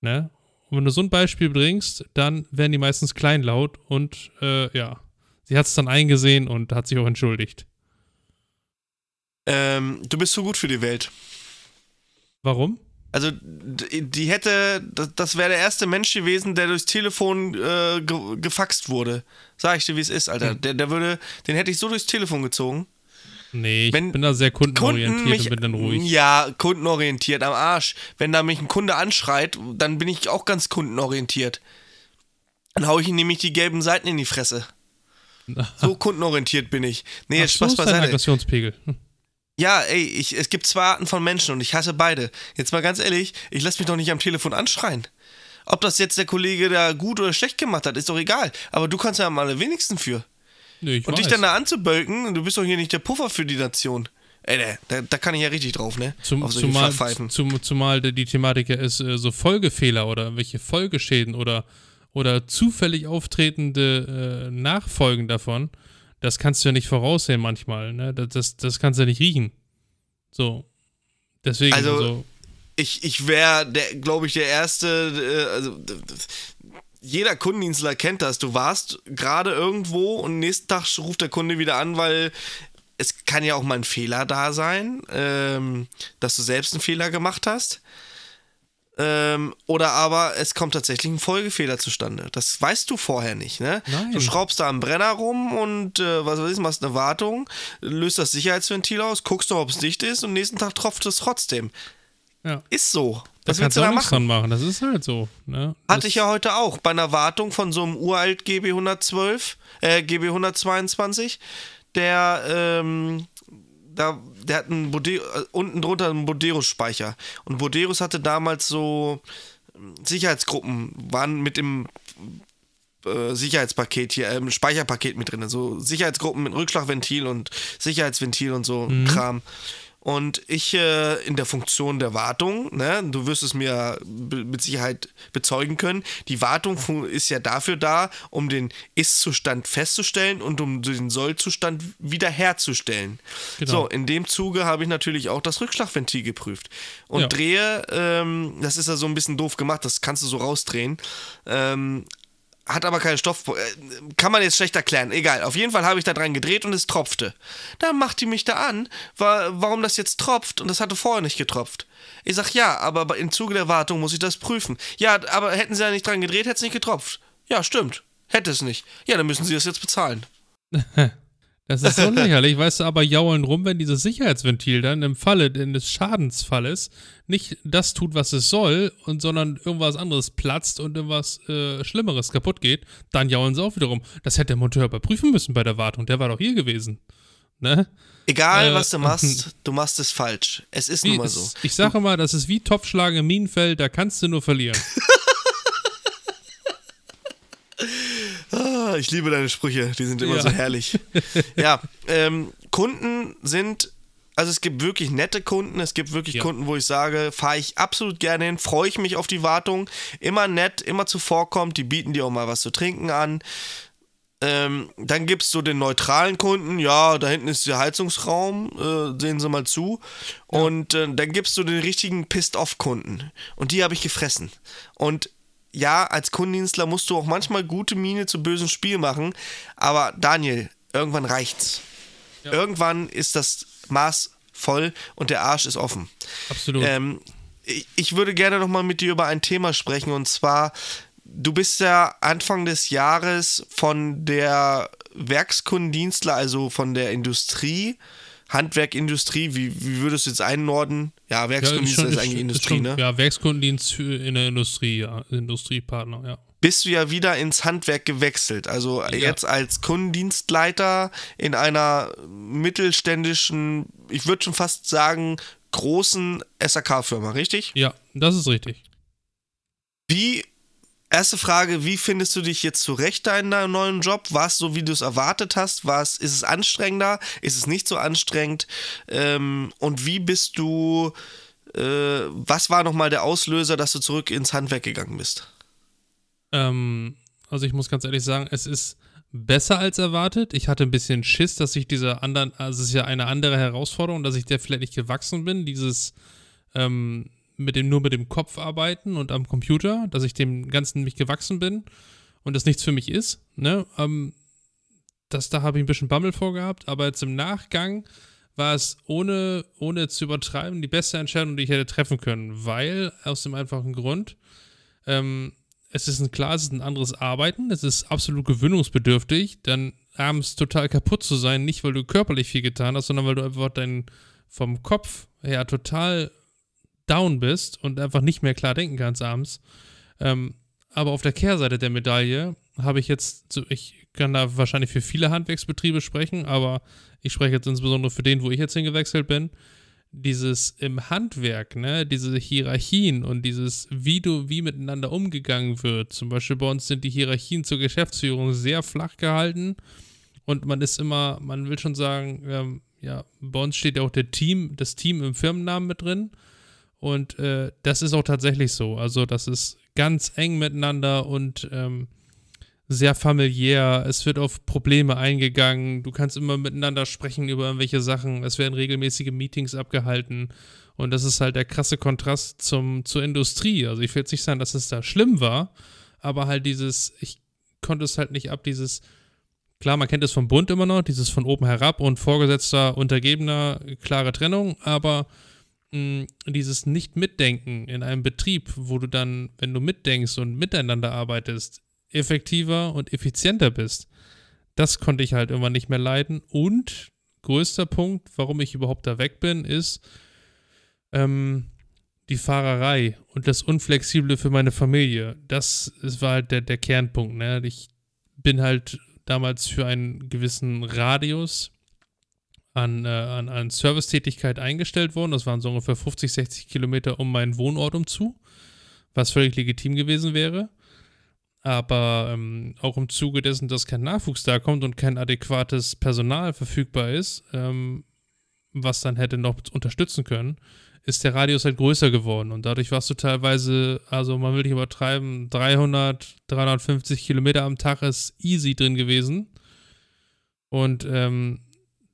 Ne? Und wenn du so ein Beispiel bringst, dann werden die meistens kleinlaut und äh, ja, sie hat es dann eingesehen und hat sich auch entschuldigt. Ähm, du bist so gut für die Welt. Warum? Also, die hätte, das wäre der erste Mensch gewesen, der durchs Telefon äh, ge gefaxt wurde. Sag ich dir, wie es ist, Alter. Hm. Der, der würde, den hätte ich so durchs Telefon gezogen. Nee, ich Wenn bin da sehr kundenorientiert Kunden mich, und bin dann ruhig. Ja, kundenorientiert am Arsch. Wenn da mich ein Kunde anschreit, dann bin ich auch ganz kundenorientiert. Dann hau ich ihm nämlich die gelben Seiten in die Fresse. so kundenorientiert bin ich. Nee, Ach, Spaß so beiseite. Aggressionspegel. Hm. Ja, ey, ich, es gibt zwei Arten von Menschen und ich hasse beide. Jetzt mal ganz ehrlich, ich lasse mich doch nicht am Telefon anschreien. Ob das jetzt der Kollege da gut oder schlecht gemacht hat, ist doch egal. Aber du kannst ja am allerwenigsten für. Nee, und weiß. dich dann da anzubölken, du bist doch hier nicht der Puffer für die Nation. Ey, da, da kann ich ja richtig drauf, ne? Zum, zumal, zum, zumal die Thematik ja ist, äh, so Folgefehler oder welche Folgeschäden oder, oder zufällig auftretende äh, Nachfolgen davon das kannst du ja nicht voraussehen manchmal, ne? Das, das, das kannst du ja nicht riechen. So. Deswegen also, so. Ich, ich wäre, glaube ich, der Erste, äh, also jeder Kundendienstler kennt das. Du warst gerade irgendwo und nächsten Tag ruft der Kunde wieder an, weil es kann ja auch mal ein Fehler da sein, ähm, dass du selbst einen Fehler gemacht hast. Ähm, oder aber es kommt tatsächlich ein Folgefehler zustande. Das weißt du vorher nicht, ne? Nein. Du schraubst da am Brenner rum und äh, was weiß ich, machst eine Wartung, löst das Sicherheitsventil aus, guckst noch, ob es dicht ist und nächsten Tag tropft es trotzdem. Ja. Ist so. Was da kannst du da machen? machen? Das ist halt so. Ne? Hatte ich ja heute auch bei einer Wartung von so einem uralt GB 112, äh, GB 122, der ähm, da, der hat einen Bodero, äh, unten drunter einen Boderos-Speicher. Und Boderos hatte damals so ähm, Sicherheitsgruppen, waren mit dem äh, Sicherheitspaket hier, äh, Speicherpaket mit drin. So Sicherheitsgruppen mit Rückschlagventil und Sicherheitsventil und so mhm. Kram. Und ich äh, in der Funktion der Wartung, ne, du wirst es mir mit Sicherheit bezeugen können, die Wartung ist ja dafür da, um den Ist-Zustand festzustellen und um den Soll-Zustand wiederherzustellen. Genau. So, in dem Zuge habe ich natürlich auch das Rückschlagventil geprüft. Und ja. drehe, ähm, das ist ja so ein bisschen doof gemacht, das kannst du so rausdrehen. Ähm, hat aber keinen Stoff. Äh, kann man jetzt schlecht erklären. Egal. Auf jeden Fall habe ich da dran gedreht und es tropfte. Da macht die mich da an, warum das jetzt tropft und das hatte vorher nicht getropft. Ich sag ja, aber im Zuge der Wartung muss ich das prüfen. Ja, aber hätten sie da nicht dran gedreht, hätte es nicht getropft. Ja, stimmt. Hätte es nicht. Ja, dann müssen sie das jetzt bezahlen. Das ist so lächerlich, weißt du, aber jaulen rum, wenn dieses Sicherheitsventil dann im Falle eines Schadensfalles nicht das tut, was es soll, und sondern irgendwas anderes platzt und irgendwas äh, Schlimmeres kaputt geht, dann jaulen sie auch wieder rum. Das hätte der Monteur überprüfen müssen bei der Wartung, der war doch hier gewesen. Ne? Egal, äh, was du machst, du machst es falsch. Es ist nun mal so. Ich sage mal, das ist wie Topfschlagen im Minenfeld, da kannst du nur verlieren. Ah, ich liebe deine Sprüche, die sind immer ja. so herrlich. Ja, ähm, Kunden sind, also es gibt wirklich nette Kunden, es gibt wirklich ja. Kunden, wo ich sage, fahre ich absolut gerne hin, freue ich mich auf die Wartung, immer nett, immer zuvorkommt, die bieten dir auch mal was zu trinken an. Ähm, dann gibt es so den neutralen Kunden, ja, da hinten ist der Heizungsraum, äh, sehen Sie mal zu. Ja. Und äh, dann gibt es so den richtigen Pissed-Off-Kunden. Und die habe ich gefressen. Und ja, als Kundendienstler musst du auch manchmal gute Miene zu bösen Spiel machen, aber Daniel, irgendwann reicht's. Ja. Irgendwann ist das Maß voll und der Arsch ist offen. Absolut. Ähm, ich, ich würde gerne nochmal mit dir über ein Thema sprechen und zwar, du bist ja Anfang des Jahres von der Werkskundendienstler, also von der Industrie, Handwerkindustrie, wie, wie würdest du jetzt einordnen? Ja, Werkskundendienst ja, ist, schon, ist, eigentlich ist, Industrie, schon, ne? Ja, Werkskundendienst in der Industrie, ja, Industriepartner, ja. Bist du ja wieder ins Handwerk gewechselt. Also ja. jetzt als Kundendienstleiter in einer mittelständischen, ich würde schon fast sagen, großen SAK-Firma, richtig? Ja, das ist richtig. Wie Erste Frage, wie findest du dich jetzt zurecht in deinem neuen Job? War es so, wie du es erwartet hast? War ist es anstrengender? Ist es nicht so anstrengend? Ähm, und wie bist du, äh, was war nochmal der Auslöser, dass du zurück ins Handwerk gegangen bist? Ähm, also ich muss ganz ehrlich sagen, es ist besser als erwartet. Ich hatte ein bisschen Schiss, dass ich dieser anderen, also es ist ja eine andere Herausforderung, dass ich der vielleicht nicht gewachsen bin, dieses ähm, mit dem, nur mit dem Kopf arbeiten und am Computer, dass ich dem Ganzen nicht gewachsen bin und das nichts für mich ist. Ne? Ähm, das, da habe ich ein bisschen Bammel vorgehabt, aber jetzt im Nachgang war es ohne, ohne zu übertreiben die beste Entscheidung, die ich hätte treffen können, weil aus dem einfachen Grund, ähm, es ist ein klar, es ist ein anderes Arbeiten, es ist absolut gewöhnungsbedürftig, dann abends total kaputt zu sein, nicht weil du körperlich viel getan hast, sondern weil du einfach dein vom Kopf her total down bist und einfach nicht mehr klar denken kannst abends. Ähm, aber auf der Kehrseite der Medaille habe ich jetzt, ich kann da wahrscheinlich für viele Handwerksbetriebe sprechen, aber ich spreche jetzt insbesondere für den, wo ich jetzt hingewechselt bin. Dieses im Handwerk, ne, diese Hierarchien und dieses, wie du, wie miteinander umgegangen wird. Zum Beispiel bei uns sind die Hierarchien zur Geschäftsführung sehr flach gehalten und man ist immer, man will schon sagen, ähm, ja, bei uns steht ja auch der Team, das Team im Firmennamen mit drin. Und äh, das ist auch tatsächlich so. Also, das ist ganz eng miteinander und ähm, sehr familiär. Es wird auf Probleme eingegangen. Du kannst immer miteinander sprechen über irgendwelche Sachen. Es werden regelmäßige Meetings abgehalten. Und das ist halt der krasse Kontrast zum, zur Industrie. Also ich will jetzt nicht sagen, dass es da schlimm war, aber halt dieses, ich konnte es halt nicht ab, dieses, klar, man kennt es vom Bund immer noch, dieses von oben herab und Vorgesetzter, Untergebener, klare Trennung, aber dieses Nicht-Mitdenken in einem Betrieb, wo du dann, wenn du mitdenkst und miteinander arbeitest, effektiver und effizienter bist, das konnte ich halt irgendwann nicht mehr leiden. Und größter Punkt, warum ich überhaupt da weg bin, ist ähm, die Fahrerei und das Unflexible für meine Familie. Das, das war halt der, der Kernpunkt. Ne? Ich bin halt damals für einen gewissen Radius an, äh, an, an Servicetätigkeit eingestellt worden. Das waren so ungefähr 50, 60 Kilometer um meinen Wohnort umzu, was völlig legitim gewesen wäre. Aber ähm, auch im Zuge dessen, dass kein Nachwuchs da kommt und kein adäquates Personal verfügbar ist, ähm, was dann hätte noch unterstützen können, ist der Radius halt größer geworden. Und dadurch warst du teilweise, also man will nicht übertreiben, 300, 350 Kilometer am Tag ist easy drin gewesen. Und ähm,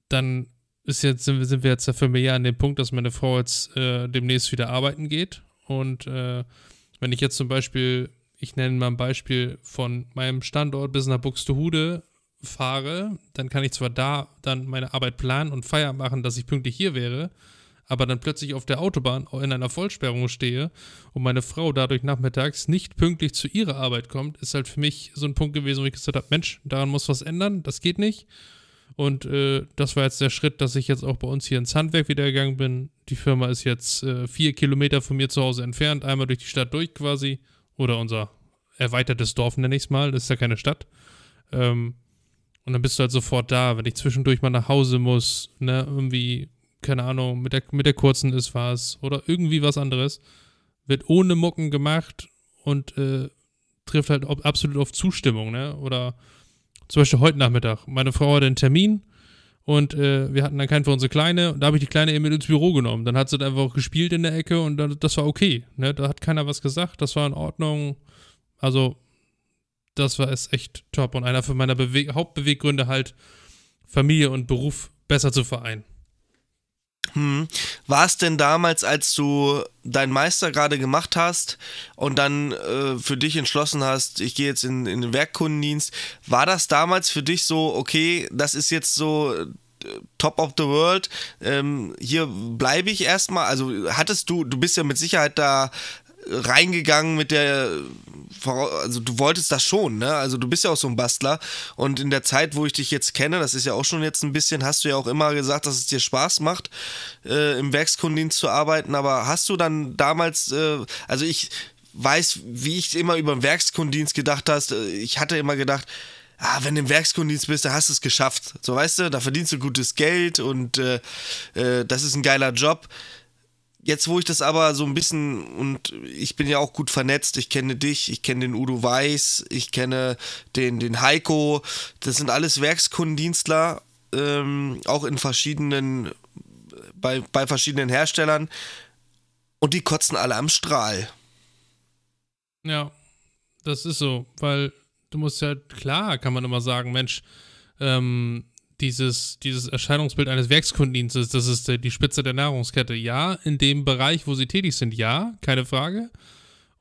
dann ist jetzt, sind, wir, sind wir jetzt für familiär an dem Punkt, dass meine Frau jetzt äh, demnächst wieder arbeiten geht. Und äh, wenn ich jetzt zum Beispiel, ich nenne mal ein Beispiel von meinem Standort bis nach Buxtehude fahre, dann kann ich zwar da dann meine Arbeit planen und Feier machen, dass ich pünktlich hier wäre, aber dann plötzlich auf der Autobahn in einer Vollsperrung stehe und meine Frau dadurch nachmittags nicht pünktlich zu ihrer Arbeit kommt, ist halt für mich so ein Punkt gewesen, wo ich gesagt habe, Mensch, daran muss was ändern, das geht nicht. Und äh, das war jetzt der Schritt, dass ich jetzt auch bei uns hier ins Handwerk wieder gegangen bin. Die Firma ist jetzt äh, vier Kilometer von mir zu Hause entfernt, einmal durch die Stadt durch quasi. Oder unser erweitertes Dorf nenne ich es mal, das ist ja keine Stadt. Ähm, und dann bist du halt sofort da, wenn ich zwischendurch mal nach Hause muss, ne, irgendwie, keine Ahnung, mit der, mit der kurzen ist was oder irgendwie was anderes, wird ohne Mucken gemacht und äh, trifft halt absolut auf Zustimmung, ne? Oder zum Beispiel heute Nachmittag. Meine Frau hatte einen Termin und äh, wir hatten dann keinen für unsere Kleine. Und da habe ich die Kleine eben mit ins Büro genommen. Dann hat sie dann einfach gespielt in der Ecke und dann, das war okay. Ne? Da hat keiner was gesagt. Das war in Ordnung. Also, das war es echt top. Und einer von meiner Bewe Hauptbeweggründe halt, Familie und Beruf besser zu vereinen. Hm. War es denn damals, als du deinen Meister gerade gemacht hast und dann äh, für dich entschlossen hast, ich gehe jetzt in, in den Werkkundendienst, war das damals für dich so, okay, das ist jetzt so äh, Top of the World, ähm, hier bleibe ich erstmal? Also hattest du, du bist ja mit Sicherheit da reingegangen mit der also du wolltest das schon, ne? Also du bist ja auch so ein Bastler und in der Zeit, wo ich dich jetzt kenne, das ist ja auch schon jetzt ein bisschen, hast du ja auch immer gesagt, dass es dir Spaß macht, äh, im Werkskundendienst zu arbeiten, aber hast du dann damals, äh, also ich weiß, wie ich immer über den Werkskundendienst gedacht hast, äh, ich hatte immer gedacht, ah, wenn du im Werkskundendienst bist, dann hast du es geschafft. So, weißt du, da verdienst du gutes Geld und äh, äh, das ist ein geiler Job. Jetzt, wo ich das aber so ein bisschen, und ich bin ja auch gut vernetzt, ich kenne dich, ich kenne den Udo Weiß, ich kenne den, den Heiko, das sind alles Werkskundendienstler, ähm, auch in verschiedenen, bei, bei verschiedenen Herstellern, und die kotzen alle am Strahl. Ja, das ist so, weil du musst ja, klar kann man immer sagen, Mensch, ähm, dieses, dieses Erscheinungsbild eines Werkskundendienstes, das ist die Spitze der Nahrungskette. Ja, in dem Bereich, wo sie tätig sind, ja, keine Frage.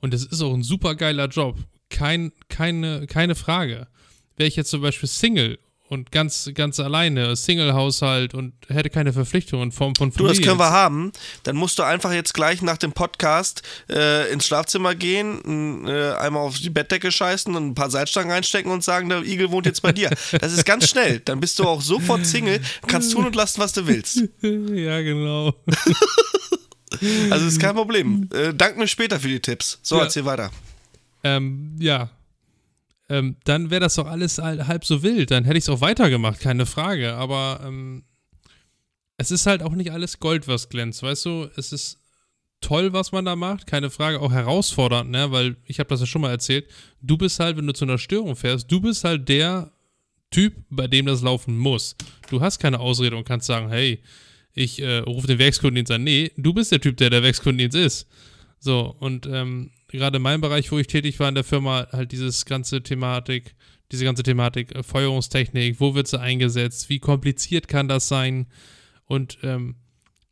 Und es ist auch ein super geiler Job. Kein, keine, keine Frage. Wäre ich jetzt zum Beispiel Single und ganz, ganz alleine, Single-Haushalt und hätte keine Verpflichtungen in Form von Familie. Du, das können wir haben. Dann musst du einfach jetzt gleich nach dem Podcast äh, ins Schlafzimmer gehen, äh, einmal auf die Bettdecke scheißen und ein paar Seitstangen reinstecken und sagen, der Igel wohnt jetzt bei dir. Das ist ganz schnell. Dann bist du auch sofort Single, kannst tun und lassen, was du willst. ja, genau. also ist kein Problem. Äh, dank mir später für die Tipps. So, ja. erzähl weiter. Ähm, ja, ähm, dann wäre das doch alles halb so wild. Dann hätte ich es auch weitergemacht, keine Frage. Aber ähm, es ist halt auch nicht alles Gold, was glänzt, weißt du? Es ist toll, was man da macht, keine Frage, auch herausfordernd, ne? Weil ich habe das ja schon mal erzählt. Du bist halt, wenn du zu einer Störung fährst, du bist halt der Typ, bei dem das laufen muss. Du hast keine Ausrede und kannst sagen, hey, ich äh, rufe den Werkskundendienst an. Nee, du bist der Typ, der der Werkskundendienst ist. So, und ähm, gerade in meinem Bereich, wo ich tätig war in der Firma, halt dieses ganze Thematik, diese ganze Thematik, äh, Feuerungstechnik, wo wird sie eingesetzt, wie kompliziert kann das sein? Und ähm,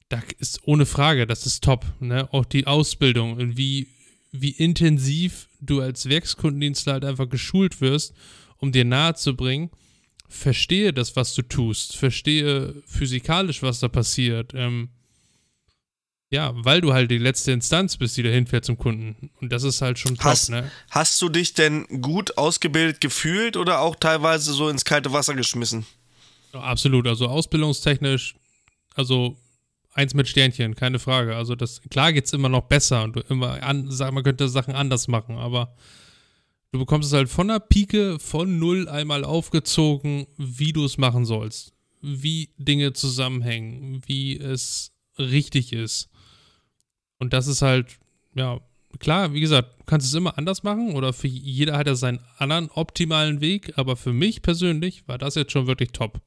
da ist ohne Frage, das ist top. Ne? Auch die Ausbildung und wie, wie intensiv du als Werkskundendienstler halt einfach geschult wirst, um dir nahezubringen, verstehe das, was du tust, verstehe physikalisch, was da passiert. Ähm, ja, weil du halt die letzte Instanz bist, die da hinfährt zum Kunden. Und das ist halt schon top, hast, ne? Hast du dich denn gut ausgebildet gefühlt oder auch teilweise so ins kalte Wasser geschmissen? Ja, absolut. Also ausbildungstechnisch, also eins mit Sternchen, keine Frage. Also das, klar geht es immer noch besser und du immer an, man könnte Sachen anders machen, aber du bekommst es halt von der Pike, von null einmal aufgezogen, wie du es machen sollst. Wie Dinge zusammenhängen, wie es richtig ist. Und das ist halt, ja, klar, wie gesagt, du kannst es immer anders machen oder für jeder hat er seinen anderen optimalen Weg, aber für mich persönlich war das jetzt schon wirklich top.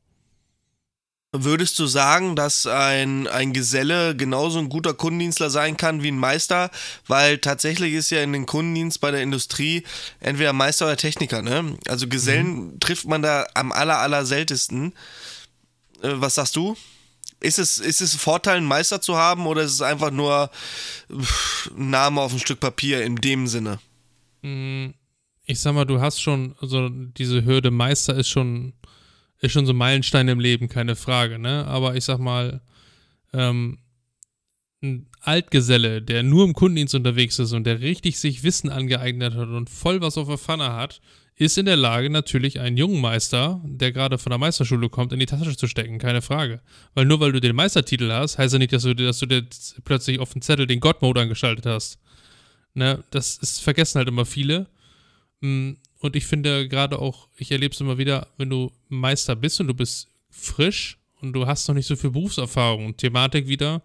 Würdest du sagen, dass ein, ein Geselle genauso ein guter Kundendienstler sein kann wie ein Meister? Weil tatsächlich ist ja in den Kundendienst bei der Industrie entweder Meister oder Techniker, ne? Also Gesellen mhm. trifft man da am aller, aller seltensten. Äh, was sagst du? Ist es, ist es ein Vorteil, einen Meister zu haben oder ist es einfach nur ein Name auf ein Stück Papier in dem Sinne? Mm, ich sag mal, du hast schon, also diese Hürde Meister ist schon, ist schon so ein Meilenstein im Leben, keine Frage, ne? Aber ich sag mal, ähm, ein Altgeselle, der nur im Kundendienst unterwegs ist und der richtig sich Wissen angeeignet hat und voll was auf der Pfanne hat, ist in der Lage, natürlich einen jungen Meister, der gerade von der Meisterschule kommt, in die Tasche zu stecken, keine Frage. Weil nur weil du den Meistertitel hast, heißt ja nicht, dass du, dass du dir plötzlich auf dem Zettel den God-Mode angeschaltet hast. Ne, das ist, vergessen halt immer viele. Mm, und ich finde gerade auch, ich erlebe es immer wieder, wenn du Meister bist und du bist frisch und du hast noch nicht so viel Berufserfahrung. Thematik wieder,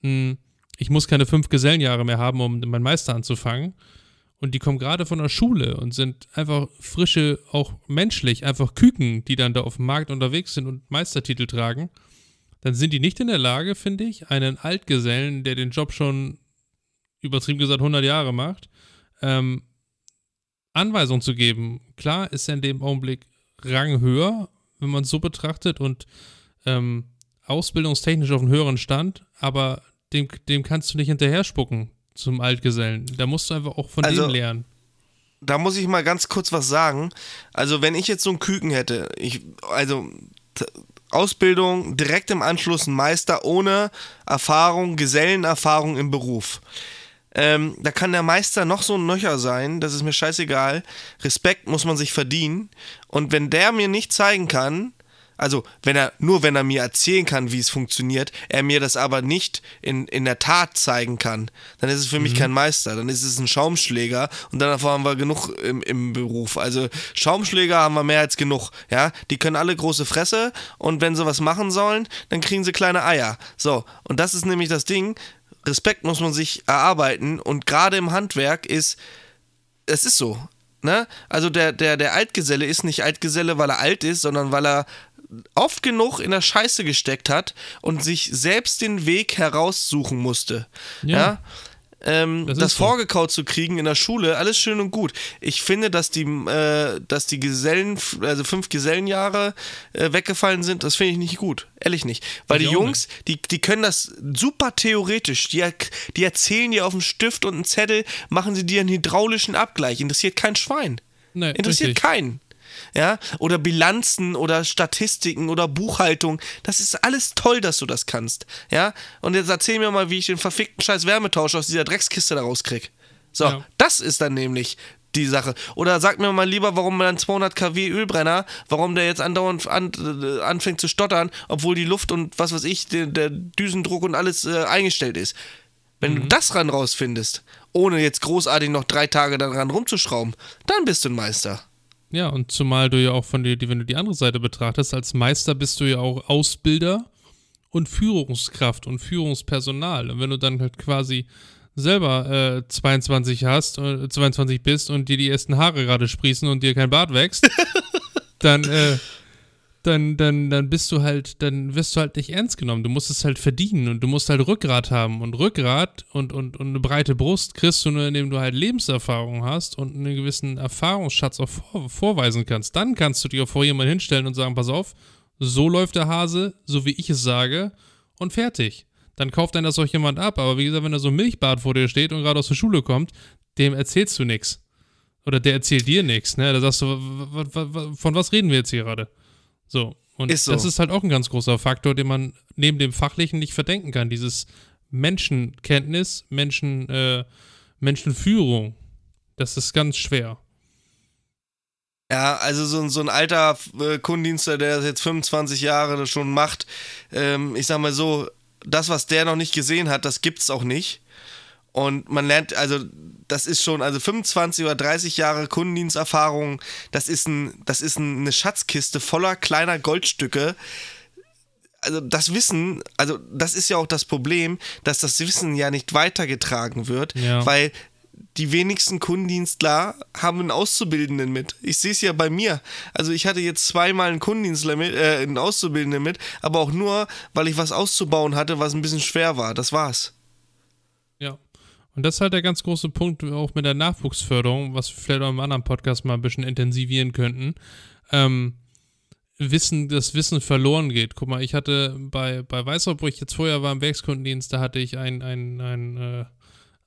ich muss keine fünf Gesellenjahre mehr haben, um meinen Meister anzufangen. Und die kommen gerade von der Schule und sind einfach frische, auch menschlich, einfach Küken, die dann da auf dem Markt unterwegs sind und Meistertitel tragen, dann sind die nicht in der Lage, finde ich, einen Altgesellen, der den Job schon übertrieben gesagt 100 Jahre macht, ähm, Anweisungen zu geben. Klar ist er in dem Augenblick Rang höher, wenn man es so betrachtet. Und ähm, ausbildungstechnisch auf einem höheren Stand, aber dem, dem kannst du nicht hinterher spucken zum Altgesellen. Da musst du einfach auch von also, denen lernen. Da muss ich mal ganz kurz was sagen. Also, wenn ich jetzt so einen Küken hätte, ich, also Ausbildung, direkt im Anschluss ein Meister ohne Erfahrung, Gesellenerfahrung im Beruf. Ähm, da kann der Meister noch so ein Nöcher sein, das ist mir scheißegal. Respekt muss man sich verdienen. Und wenn der mir nicht zeigen kann, also wenn er, nur wenn er mir erzählen kann, wie es funktioniert, er mir das aber nicht in, in der Tat zeigen kann, dann ist es für mhm. mich kein Meister, dann ist es ein Schaumschläger und dann haben wir genug im, im Beruf. Also Schaumschläger haben wir mehr als genug, ja. Die können alle große Fresse und wenn sie was machen sollen, dann kriegen sie kleine Eier. So, und das ist nämlich das Ding, Respekt muss man sich erarbeiten und gerade im Handwerk ist, es ist so. Ne? Also der, der, der Altgeselle ist nicht Altgeselle, weil er alt ist, sondern weil er oft genug in der Scheiße gesteckt hat und sich selbst den Weg heraussuchen musste. Ja. ja? Ähm, das, das vorgekaut so. zu kriegen in der Schule, alles schön und gut. Ich finde, dass die, äh, dass die Gesellen, also fünf Gesellenjahre äh, weggefallen sind, das finde ich nicht gut. Ehrlich nicht. Weil ich die Jungs, nicht. Die, die können das super theoretisch. Die, die erzählen dir auf dem Stift und einen Zettel, machen sie dir einen hydraulischen Abgleich. Interessiert kein Schwein. Nee, Interessiert richtig. keinen ja, oder Bilanzen oder Statistiken oder Buchhaltung. Das ist alles toll, dass du das kannst, ja. Und jetzt erzähl mir mal, wie ich den verfickten Scheiß Wärmetausch aus dieser Dreckskiste da rauskrieg. So, ja. das ist dann nämlich die Sache. Oder sag mir mal lieber, warum man 200 kW Ölbrenner, warum der jetzt andauernd an, äh, anfängt zu stottern, obwohl die Luft und was weiß ich, der, der Düsendruck und alles äh, eingestellt ist. Wenn mhm. du das ran rausfindest, ohne jetzt großartig noch drei Tage daran rumzuschrauben, dann bist du ein Meister. Ja, und zumal du ja auch von dir, wenn du die andere Seite betrachtest, als Meister bist du ja auch Ausbilder und Führungskraft und Führungspersonal. Und wenn du dann halt quasi selber äh, 22 hast, äh, 22 bist und dir die ersten Haare gerade sprießen und dir kein Bart wächst, dann äh, dann, dann, dann bist du halt, dann wirst du halt nicht ernst genommen. Du musst es halt verdienen und du musst halt Rückgrat haben. Und Rückgrat und, und, und eine breite Brust kriegst du nur, indem du halt Lebenserfahrung hast und einen gewissen Erfahrungsschatz auch vor, vorweisen kannst. Dann kannst du auch vor jemanden hinstellen und sagen, pass auf, so läuft der Hase, so wie ich es sage, und fertig. Dann kauft dann das auch jemand ab. Aber wie gesagt, wenn da so ein Milchbart vor dir steht und gerade aus der Schule kommt, dem erzählst du nichts. Oder der erzählt dir nichts, ne? Da sagst du, von was reden wir jetzt hier gerade? So. Und ist so. das ist halt auch ein ganz großer Faktor, den man neben dem Fachlichen nicht verdenken kann. Dieses Menschenkenntnis, Menschen, äh, Menschenführung. Das ist ganz schwer. Ja, also so, so ein alter äh, Kundendienster, der das jetzt 25 Jahre schon macht, ähm, ich sag mal so, das, was der noch nicht gesehen hat, das gibt's auch nicht. Und man lernt, also das ist schon, also 25 oder 30 Jahre Kundendiensterfahrung, das ist, ein, das ist eine Schatzkiste voller kleiner Goldstücke. Also das Wissen, also das ist ja auch das Problem, dass das Wissen ja nicht weitergetragen wird, ja. weil die wenigsten Kundendienstler haben einen Auszubildenden mit. Ich sehe es ja bei mir. Also ich hatte jetzt zweimal einen Kundendienstler mit, äh, einen Auszubildenden mit, aber auch nur, weil ich was auszubauen hatte, was ein bisschen schwer war. Das war's. Und das ist halt der ganz große Punkt auch mit der Nachwuchsförderung, was wir vielleicht auch im anderen Podcast mal ein bisschen intensivieren könnten. Ähm, Wissen, das Wissen verloren geht. Guck mal, ich hatte bei, bei Weißhaupt, wo ich jetzt vorher war im Werkskundendienst, da hatte ich einen, einen, einen äh,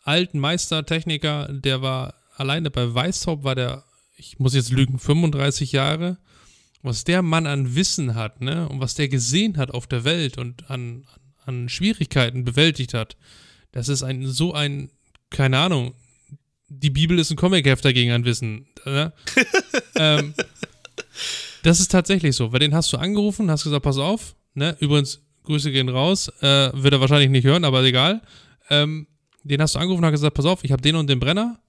alten Meistertechniker, der war alleine bei Weißhaupt, war der, ich muss jetzt lügen, 35 Jahre. Was der Mann an Wissen hat, ne, und was der gesehen hat auf der Welt und an, an Schwierigkeiten bewältigt hat, das ist ein so ein keine Ahnung, die Bibel ist ein Comic-Heft dagegen an Wissen. Ne? ähm, das ist tatsächlich so, weil den hast du angerufen, hast gesagt, pass auf, ne? Übrigens, Grüße gehen raus, äh, wird er wahrscheinlich nicht hören, aber egal. Ähm, den hast du angerufen und hast gesagt, pass auf, ich habe den und den Brenner,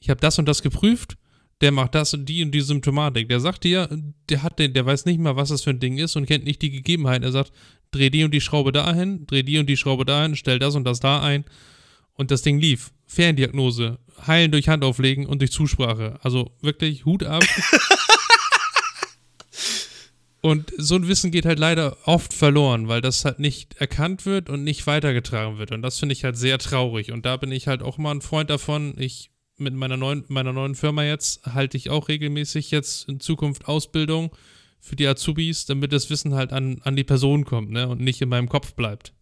ich habe das und das geprüft, der macht das und die und die Symptomatik. Der sagt dir, der hat den, der weiß nicht mal, was das für ein Ding ist und kennt nicht die Gegebenheiten. Er sagt, dreh die und die Schraube dahin, dreh die und die Schraube dahin, stell das und das da ein und das Ding lief. Ferndiagnose, heilen durch Handauflegen und durch Zusprache. Also wirklich Hut ab. und so ein Wissen geht halt leider oft verloren, weil das halt nicht erkannt wird und nicht weitergetragen wird. Und das finde ich halt sehr traurig. Und da bin ich halt auch mal ein Freund davon. Ich mit meiner neuen, meiner neuen Firma jetzt halte ich auch regelmäßig jetzt in Zukunft Ausbildung für die Azubis, damit das Wissen halt an, an die Person kommt ne? und nicht in meinem Kopf bleibt.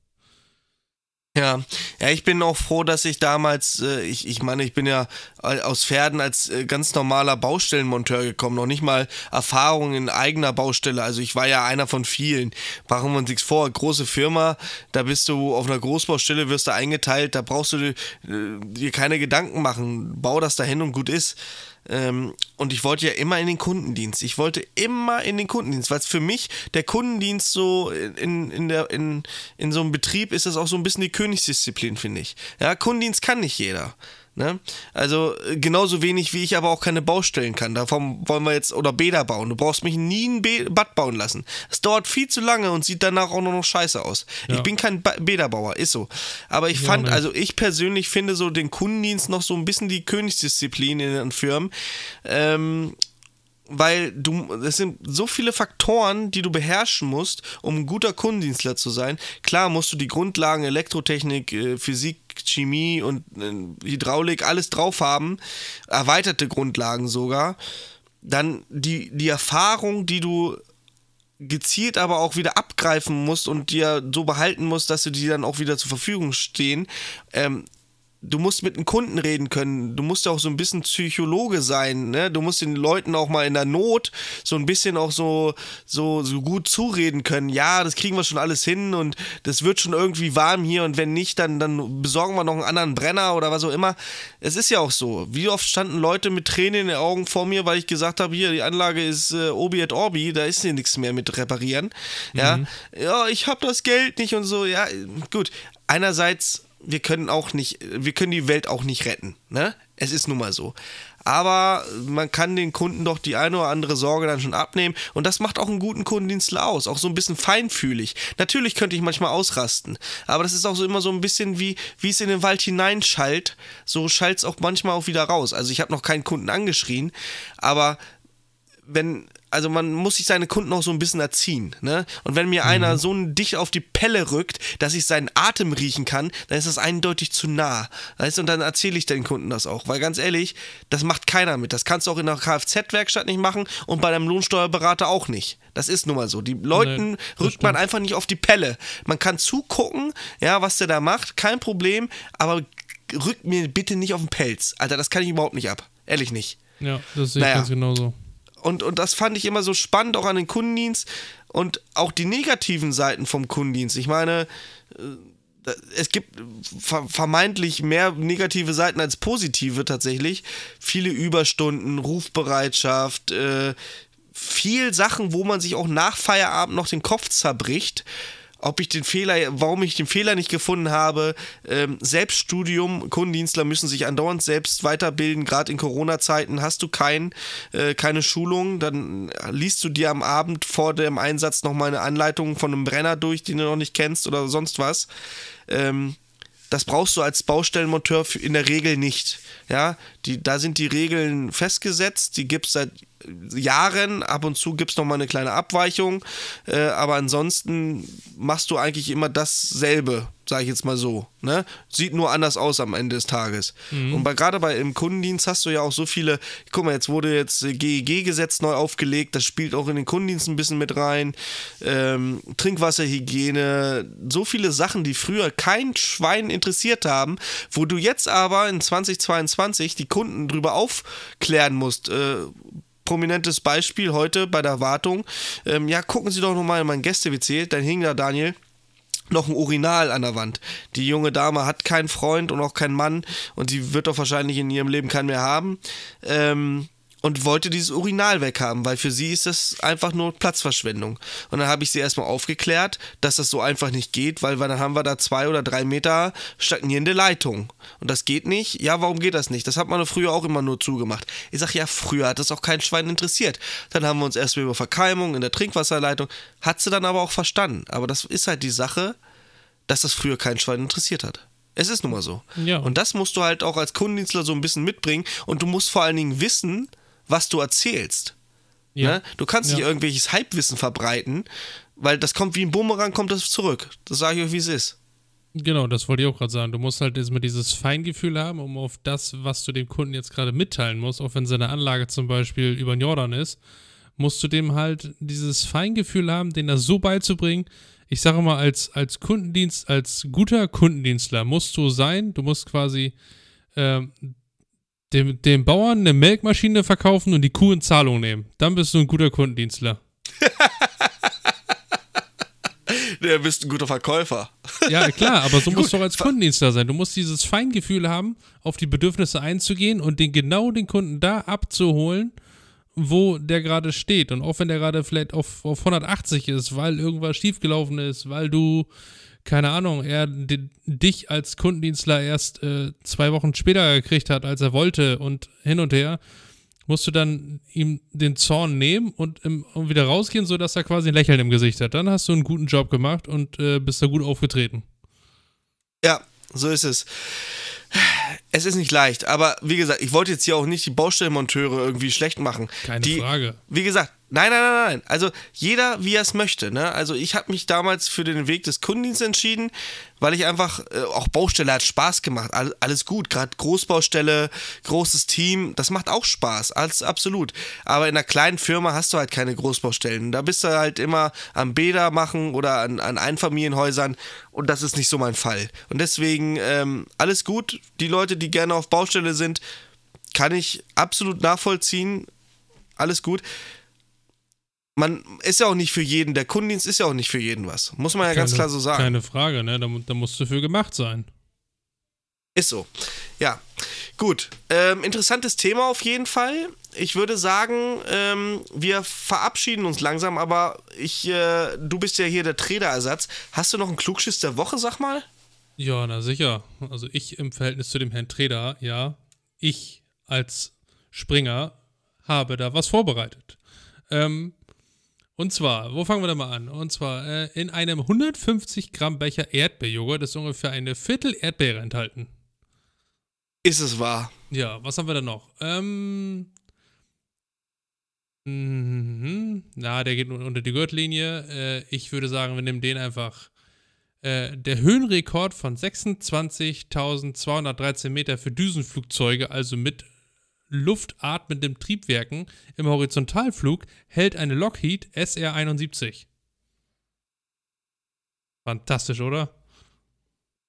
Ja, ja, ich bin auch froh, dass ich damals, äh, ich, ich meine, ich bin ja aus Pferden als äh, ganz normaler Baustellenmonteur gekommen, noch nicht mal Erfahrung in eigener Baustelle. Also ich war ja einer von vielen. Machen wir uns nichts vor. Große Firma, da bist du auf einer Großbaustelle, wirst du eingeteilt, da brauchst du dir, äh, dir keine Gedanken machen. Bau das dahin und gut ist. Ähm, und ich wollte ja immer in den Kundendienst. Ich wollte immer in den Kundendienst, weil es für mich der Kundendienst so in, in, der, in, in so einem Betrieb ist das auch so ein bisschen die Königsdisziplin, finde ich. Ja, Kundendienst kann nicht jeder. Ne? Also äh, genauso wenig wie ich aber auch keine Baustellen kann. Davon wollen wir jetzt, oder Bäder bauen. Du brauchst mich nie ein Bad bauen lassen. Es dauert viel zu lange und sieht danach auch nur noch scheiße aus. Ja. Ich bin kein ba Bäderbauer, ist so. Aber ich ja, fand, ne. also ich persönlich finde so den Kundendienst noch so ein bisschen die Königsdisziplin in den Firmen. Ähm, weil du, es sind so viele Faktoren, die du beherrschen musst, um ein guter Kundendienstler zu sein. Klar musst du die Grundlagen Elektrotechnik, äh, Physik, Chemie und äh, Hydraulik alles drauf haben, erweiterte Grundlagen sogar. Dann die, die Erfahrung, die du gezielt aber auch wieder abgreifen musst und dir so behalten musst, dass du die dann auch wieder zur Verfügung stehen. Ähm, du musst mit den Kunden reden können. Du musst ja auch so ein bisschen Psychologe sein. Ne? Du musst den Leuten auch mal in der Not so ein bisschen auch so, so, so gut zureden können. Ja, das kriegen wir schon alles hin und das wird schon irgendwie warm hier und wenn nicht, dann, dann besorgen wir noch einen anderen Brenner oder was auch immer. Es ist ja auch so. Wie oft standen Leute mit Tränen in den Augen vor mir, weil ich gesagt habe, hier, die Anlage ist äh, Obi et Orbi, da ist hier nichts mehr mit reparieren. Ja, mhm. ja ich habe das Geld nicht und so. Ja, gut. Einerseits wir können auch nicht, wir können die Welt auch nicht retten. Ne? Es ist nun mal so. Aber man kann den Kunden doch die eine oder andere Sorge dann schon abnehmen. Und das macht auch einen guten Kundendienstler aus. Auch so ein bisschen feinfühlig. Natürlich könnte ich manchmal ausrasten. Aber das ist auch so immer so ein bisschen wie, wie es in den Wald hineinschallt. So schallt es auch manchmal auch wieder raus. Also ich habe noch keinen Kunden angeschrien. Aber wenn also man muss sich seine Kunden auch so ein bisschen erziehen. Ne? Und wenn mir mhm. einer so dicht auf die Pelle rückt, dass ich seinen Atem riechen kann, dann ist das eindeutig zu nah. Weißt? Und dann erzähle ich den Kunden das auch. Weil ganz ehrlich, das macht keiner mit. Das kannst du auch in der Kfz-Werkstatt nicht machen und bei deinem Lohnsteuerberater auch nicht. Das ist nun mal so. Die Leuten nee, rückt stimmt. man einfach nicht auf die Pelle. Man kann zugucken, ja, was der da macht, kein Problem, aber rückt mir bitte nicht auf den Pelz. Alter, das kann ich überhaupt nicht ab. Ehrlich nicht. Ja, das sehe ich naja. ganz genauso. Und, und das fand ich immer so spannend, auch an den Kundendienst und auch die negativen Seiten vom Kundendienst. Ich meine, äh, es gibt vermeintlich mehr negative Seiten als positive tatsächlich. Viele Überstunden, Rufbereitschaft, äh, viel Sachen, wo man sich auch nach Feierabend noch den Kopf zerbricht ob ich den Fehler, warum ich den Fehler nicht gefunden habe. Ähm, Selbststudium, Kundendienstler müssen sich andauernd selbst weiterbilden, gerade in Corona-Zeiten hast du kein, äh, keine Schulung, dann liest du dir am Abend vor dem Einsatz nochmal eine Anleitung von einem Brenner durch, den du noch nicht kennst oder sonst was. Ähm, das brauchst du als Baustellenmonteur in der Regel nicht. Ja, die, da sind die Regeln festgesetzt, die gibt es seit Jahren. Ab und zu gibt es nochmal eine kleine Abweichung, äh, aber ansonsten machst du eigentlich immer dasselbe, sage ich jetzt mal so. Ne? Sieht nur anders aus am Ende des Tages. Mhm. Und bei, gerade bei im Kundendienst hast du ja auch so viele, guck mal, jetzt wurde jetzt GEG-Gesetz neu aufgelegt, das spielt auch in den Kundendienst ein bisschen mit rein. Ähm, Trinkwasserhygiene, so viele Sachen, die früher kein Schwein interessiert haben, wo du jetzt aber in 2022 die Kunden drüber aufklären musst. Äh, prominentes Beispiel heute bei der Wartung. Ähm, ja, gucken Sie doch nochmal in mein Gäste-WC, dann hing da Daniel noch ein Urinal an der Wand. Die junge Dame hat keinen Freund und auch keinen Mann und sie wird doch wahrscheinlich in ihrem Leben keinen mehr haben. Ähm, und wollte dieses Urinal weghaben, weil für sie ist das einfach nur Platzverschwendung. Und dann habe ich sie erstmal aufgeklärt, dass das so einfach nicht geht, weil dann haben wir da zwei oder drei Meter stagnierende Leitung. Und das geht nicht. Ja, warum geht das nicht? Das hat man früher auch immer nur zugemacht. Ich sage, ja, früher hat das auch kein Schwein interessiert. Dann haben wir uns erstmal über Verkeimung in der Trinkwasserleitung, hat sie dann aber auch verstanden. Aber das ist halt die Sache, dass das früher kein Schwein interessiert hat. Es ist nun mal so. Ja. Und das musst du halt auch als Kundendienstler so ein bisschen mitbringen. Und du musst vor allen Dingen wissen, was du erzählst. Ja. Ne? Du kannst ja. nicht irgendwelches Halbwissen verbreiten, weil das kommt wie ein Bumerang, kommt das zurück. Das sage ich euch, wie es ist. Genau, das wollte ich auch gerade sagen. Du musst halt jetzt mal dieses Feingefühl haben, um auf das, was du dem Kunden jetzt gerade mitteilen musst, auch wenn seine Anlage zum Beispiel über den Jordan ist, musst du dem halt dieses Feingefühl haben, den da so beizubringen, ich sage mal, als, als Kundendienst, als guter Kundendienstler musst du sein, du musst quasi ähm, dem, dem Bauern eine Melkmaschine verkaufen und die Kuh in Zahlung nehmen. Dann bist du ein guter Kundendienstler. Der bist ein guter Verkäufer. Ja, klar, aber so musst du auch als Kundendienstler sein. Du musst dieses Feingefühl haben, auf die Bedürfnisse einzugehen und den genau den Kunden da abzuholen, wo der gerade steht. Und auch wenn der gerade vielleicht auf, auf 180 ist, weil irgendwas schiefgelaufen ist, weil du, keine Ahnung, er dich als Kundendienstler erst äh, zwei Wochen später gekriegt hat, als er wollte und hin und her, musst du dann ihm den Zorn nehmen und, im, und wieder rausgehen, sodass er quasi ein Lächeln im Gesicht hat. Dann hast du einen guten Job gemacht und äh, bist da gut aufgetreten. Ja, so ist es. Es ist nicht leicht, aber wie gesagt, ich wollte jetzt hier auch nicht die Baustellenmonteure irgendwie schlecht machen. Keine die, Frage. Wie gesagt, nein, nein, nein, nein. Also jeder, wie er es möchte. Ne? Also ich habe mich damals für den Weg des Kundendienstes entschieden, weil ich einfach, äh, auch Baustelle hat Spaß gemacht. All, alles gut, gerade Großbaustelle, großes Team, das macht auch Spaß, alles absolut. Aber in einer kleinen Firma hast du halt keine Großbaustellen. Da bist du halt immer am Bäder machen oder an, an Einfamilienhäusern und das ist nicht so mein Fall. Und deswegen ähm, alles gut. Die Leute, die gerne auf Baustelle sind, kann ich absolut nachvollziehen. Alles gut man ist ja auch nicht für jeden, der Kundendienst ist ja auch nicht für jeden was. Muss man ja keine, ganz klar so sagen. Keine Frage, ne? Da, da musst du für gemacht sein. Ist so. Ja. Gut. Ähm, interessantes Thema auf jeden Fall. Ich würde sagen, ähm, wir verabschieden uns langsam, aber ich, äh, du bist ja hier der Trader-Ersatz. Hast du noch einen Klugschiss der Woche, sag mal? Ja, na sicher. Also ich im Verhältnis zu dem Herrn Trader, ja. Ich als Springer habe da was vorbereitet. Ähm, und zwar, wo fangen wir da mal an? Und zwar, äh, in einem 150 Gramm Becher Erdbeerjoghurt ist ungefähr eine Viertel Erdbeere enthalten. Ist es wahr? Ja, was haben wir da noch? Ähm. Mh, na, der geht unter die Gürtellinie. Äh, ich würde sagen, wir nehmen den einfach. Äh, der Höhenrekord von 26.213 Meter für Düsenflugzeuge, also mit luftatmenden Triebwerken im Horizontalflug hält eine Lockheed SR-71. Fantastisch, oder?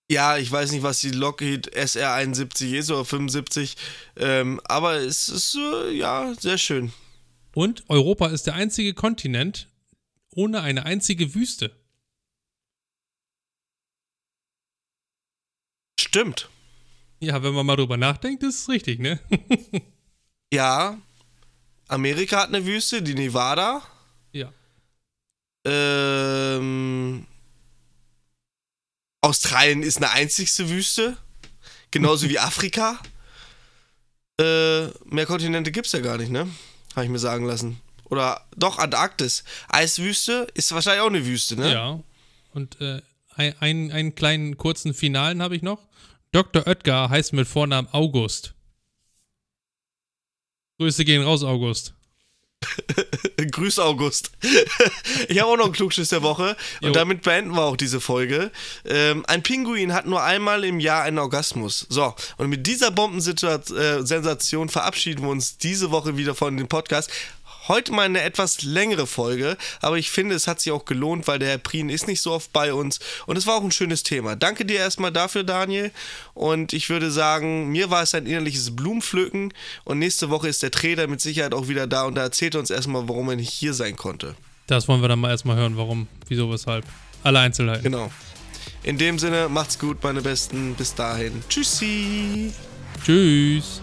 Ja, ich weiß nicht, was die Lockheed SR-71 ist oder 75, ähm, aber es ist äh, ja sehr schön. Und Europa ist der einzige Kontinent ohne eine einzige Wüste. Stimmt. Ja, wenn man mal drüber nachdenkt, ist es richtig, ne? ja. Amerika hat eine Wüste, die Nevada. Ja. Ähm, Australien ist eine einzigste Wüste. Genauso wie Afrika. Äh, mehr Kontinente gibt es ja gar nicht, ne? Habe ich mir sagen lassen. Oder doch, Antarktis. Eiswüste ist wahrscheinlich auch eine Wüste, ne? Ja. Und äh, ein, einen kleinen kurzen Finalen habe ich noch. Dr. Oetker heißt mit Vornamen August. Grüße gehen raus, August. Grüß August. ich habe auch noch einen Klugschiss der Woche und jo. damit beenden wir auch diese Folge. Ähm, ein Pinguin hat nur einmal im Jahr einen Orgasmus. So, und mit dieser Bombensensation äh, verabschieden wir uns diese Woche wieder von dem Podcast. Heute mal eine etwas längere Folge, aber ich finde, es hat sich auch gelohnt, weil der Herr Prien ist nicht so oft bei uns und es war auch ein schönes Thema. Danke dir erstmal dafür, Daniel. Und ich würde sagen, mir war es ein innerliches Blumenpflücken und nächste Woche ist der Trainer mit Sicherheit auch wieder da und da erzählt er uns erstmal, warum er nicht hier sein konnte. Das wollen wir dann mal erstmal hören, warum, wieso, weshalb. Alle Einzelheiten. Genau. In dem Sinne, macht's gut, meine Besten. Bis dahin. Tschüssi. Tschüss.